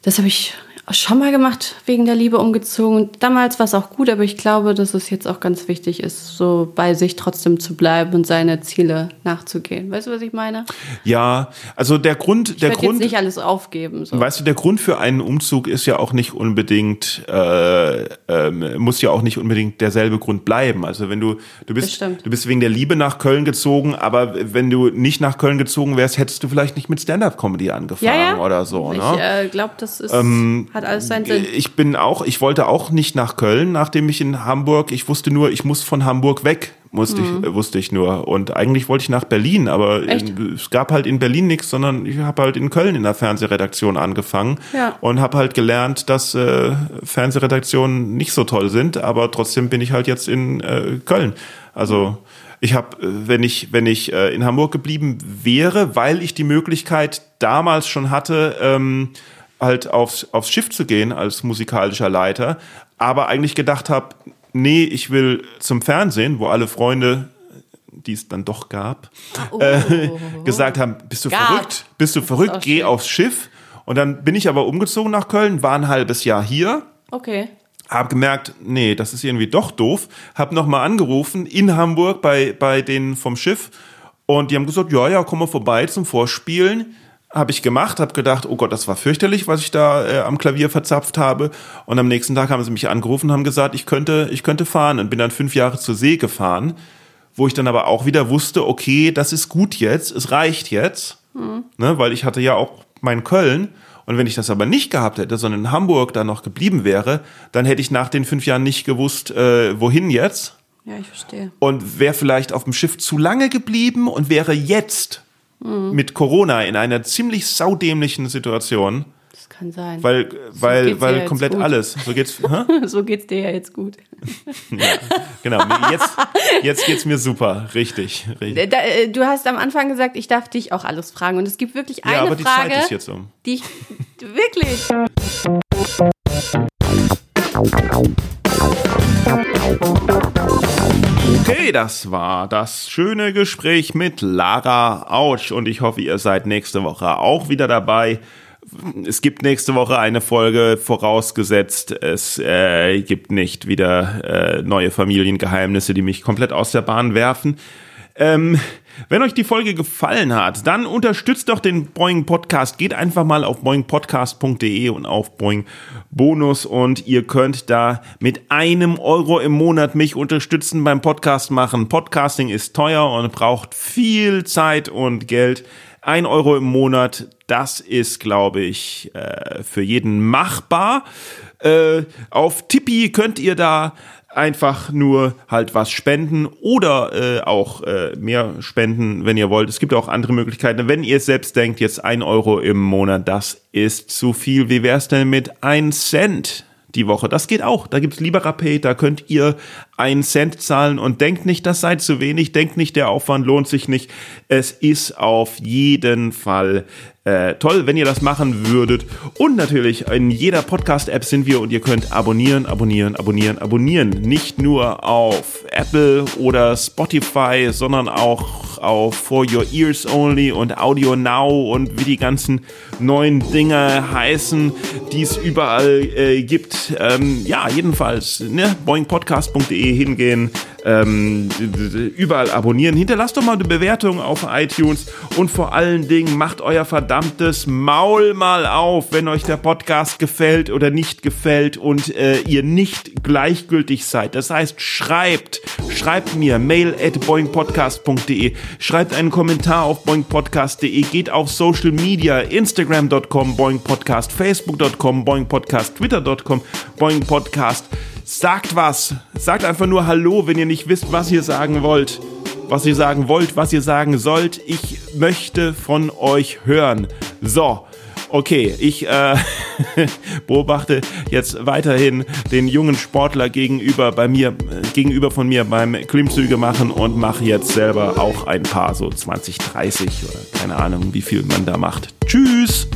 das habe ich schon mal gemacht, wegen der Liebe umgezogen. Damals war es auch gut, aber ich glaube, dass es jetzt auch ganz wichtig ist, so bei sich trotzdem zu bleiben und seine Ziele nachzugehen. Weißt du, was ich meine? Ja, also der Grund, Ich der werde jetzt Grund, nicht alles aufgeben. So. Weißt du, der Grund für einen Umzug ist ja auch nicht unbedingt, äh, ähm, muss ja auch nicht unbedingt derselbe Grund bleiben. Also wenn du, du bist, du bist wegen der Liebe nach Köln gezogen, aber wenn du nicht nach Köln gezogen wärst, hättest du vielleicht nicht mit Stand-up-Comedy angefangen ja, ja. oder so. ich ne? äh, glaube, das ist. Ähm, Hat alles seinen Sinn. Ich bin auch, ich wollte auch nicht nach Köln, nachdem ich in Hamburg, ich wusste nur, ich muss von Hamburg weg, musste ich, äh, wusste ich nur. Und eigentlich wollte ich nach Berlin, aber Mhm. In, es gab halt in Berlin nichts, sondern ich habe halt in Köln in der Fernsehredaktion angefangen Ja. und habe halt gelernt, dass äh, Fernsehredaktionen nicht so toll sind, aber trotzdem bin ich halt jetzt in äh, Köln. Also ich habe, wenn ich, wenn ich äh, in Hamburg geblieben wäre, weil ich die Möglichkeit damals schon hatte, ähm, halt aufs, aufs Schiff zu gehen als musikalischer Leiter, aber eigentlich gedacht habe, nee, ich will zum Fernsehen, wo alle Freunde, die es dann doch gab, äh, <laughs> gesagt haben, bist du Gab. verrückt? Bist du auch verrückt? Geh schön. aufs Schiff. Und dann bin ich aber umgezogen nach Köln, war ein halbes Jahr hier, Okay. habe gemerkt, nee, das ist irgendwie doch doof. Habe nochmal angerufen in Hamburg bei, bei denen vom Schiff und die haben gesagt, ja, ja, komm mal vorbei zum Vorspielen. Habe ich gemacht, habe gedacht, oh Gott, das war fürchterlich, was ich da äh, am Klavier verzapft habe. Und am nächsten Tag haben sie mich angerufen und haben gesagt, ich könnte, ich könnte fahren und bin dann fünf Jahre zur See gefahren, wo ich dann aber auch wieder wusste, okay, das ist gut jetzt, es reicht jetzt, ne, weil ich hatte ja auch mein Köln. Und wenn ich das aber nicht gehabt hätte, sondern in Hamburg da noch geblieben wäre, dann hätte ich nach den fünf Jahren nicht gewusst, äh, wohin jetzt Ja, ich verstehe. und wäre vielleicht auf dem Schiff zu lange geblieben und wäre jetzt mit Corona in einer ziemlich saudämlichen Situation, Das kann sein. weil, weil, dir weil komplett gut. alles. So geht's, <laughs> hä? so geht's dir ja jetzt gut. <laughs> genau. mir- Jetzt, jetzt geht's mir super. Richtig. richtig. Da, äh, du hast am Anfang gesagt, ich darf dich auch alles fragen. Und es gibt wirklich eine Ja, aber die Frage, Zeit ist jetzt um. die ich <laughs> wirklich. Okay, das war das schöne Gespräch mit Lara Autsch und ich hoffe, ihr seid nächste Woche auch wieder dabei. Es gibt nächste Woche eine Folge, vorausgesetzt, es äh, gibt nicht wieder äh, neue Familiengeheimnisse, die mich komplett aus der Bahn werfen. Ähm, wenn euch die Folge gefallen hat, dann unterstützt doch den Boeing Podcast. Geht einfach mal auf boingpodcast.de und auf Boeing Bonus und ihr könnt da mit einem Euro im Monat mich unterstützen beim Podcast machen. Podcasting ist teuer und braucht viel Zeit und Geld. Ein Euro im Monat, das ist, glaube ich, äh, für jeden machbar. Äh, auf Tippi könnt ihr da einfach nur halt was spenden oder äh, auch äh, mehr spenden, wenn ihr wollt. Es gibt auch andere Möglichkeiten. Wenn ihr selbst denkt, jetzt ein Euro im Monat, das ist zu viel. Wie wär's denn mit ein Cent die Woche? Das geht auch. Da gibt's Liberapay, da könnt ihr einen Cent zahlen und denkt nicht, das sei zu wenig, denkt nicht, der Aufwand lohnt sich nicht. Es ist auf jeden Fall äh, toll, wenn ihr das machen würdet. Und natürlich in jeder Podcast-App sind wir und ihr könnt abonnieren, abonnieren, abonnieren, abonnieren. Nicht nur auf Apple oder Spotify, sondern auch auf For Your Ears Only und Audio Now und wie die ganzen neuen Dinge heißen, die es überall äh, gibt. Ähm, ja, jedenfalls, ne, boingpodcast.de hingehen, ähm, überall abonnieren. Hinterlasst doch mal eine Bewertung auf iTunes und vor allen Dingen macht euer verdammtes Maul mal auf, wenn euch der Podcast gefällt oder nicht gefällt und äh, ihr nicht gleichgültig seid. Das heißt, schreibt, schreibt mir mail at boingpodcast.de, schreibt einen Kommentar auf boingpodcast.de, geht auf Social Media, instagram.com, boingpodcast, facebook.com, boingpodcast, twitter.com, boingpodcast. Sagt was. Sagt einfach nur Hallo, wenn ihr nicht wisst, was ihr sagen wollt. Was ihr sagen wollt, was ihr sagen sollt. Ich möchte von euch hören. So. Okay, ich äh, <laughs> beobachte jetzt weiterhin den jungen Sportler gegenüber bei mir, gegenüber von mir beim Klimmzüge machen und mache jetzt selber auch ein paar so 20, 30 oder keine Ahnung, wie viel man da macht. Tschüss!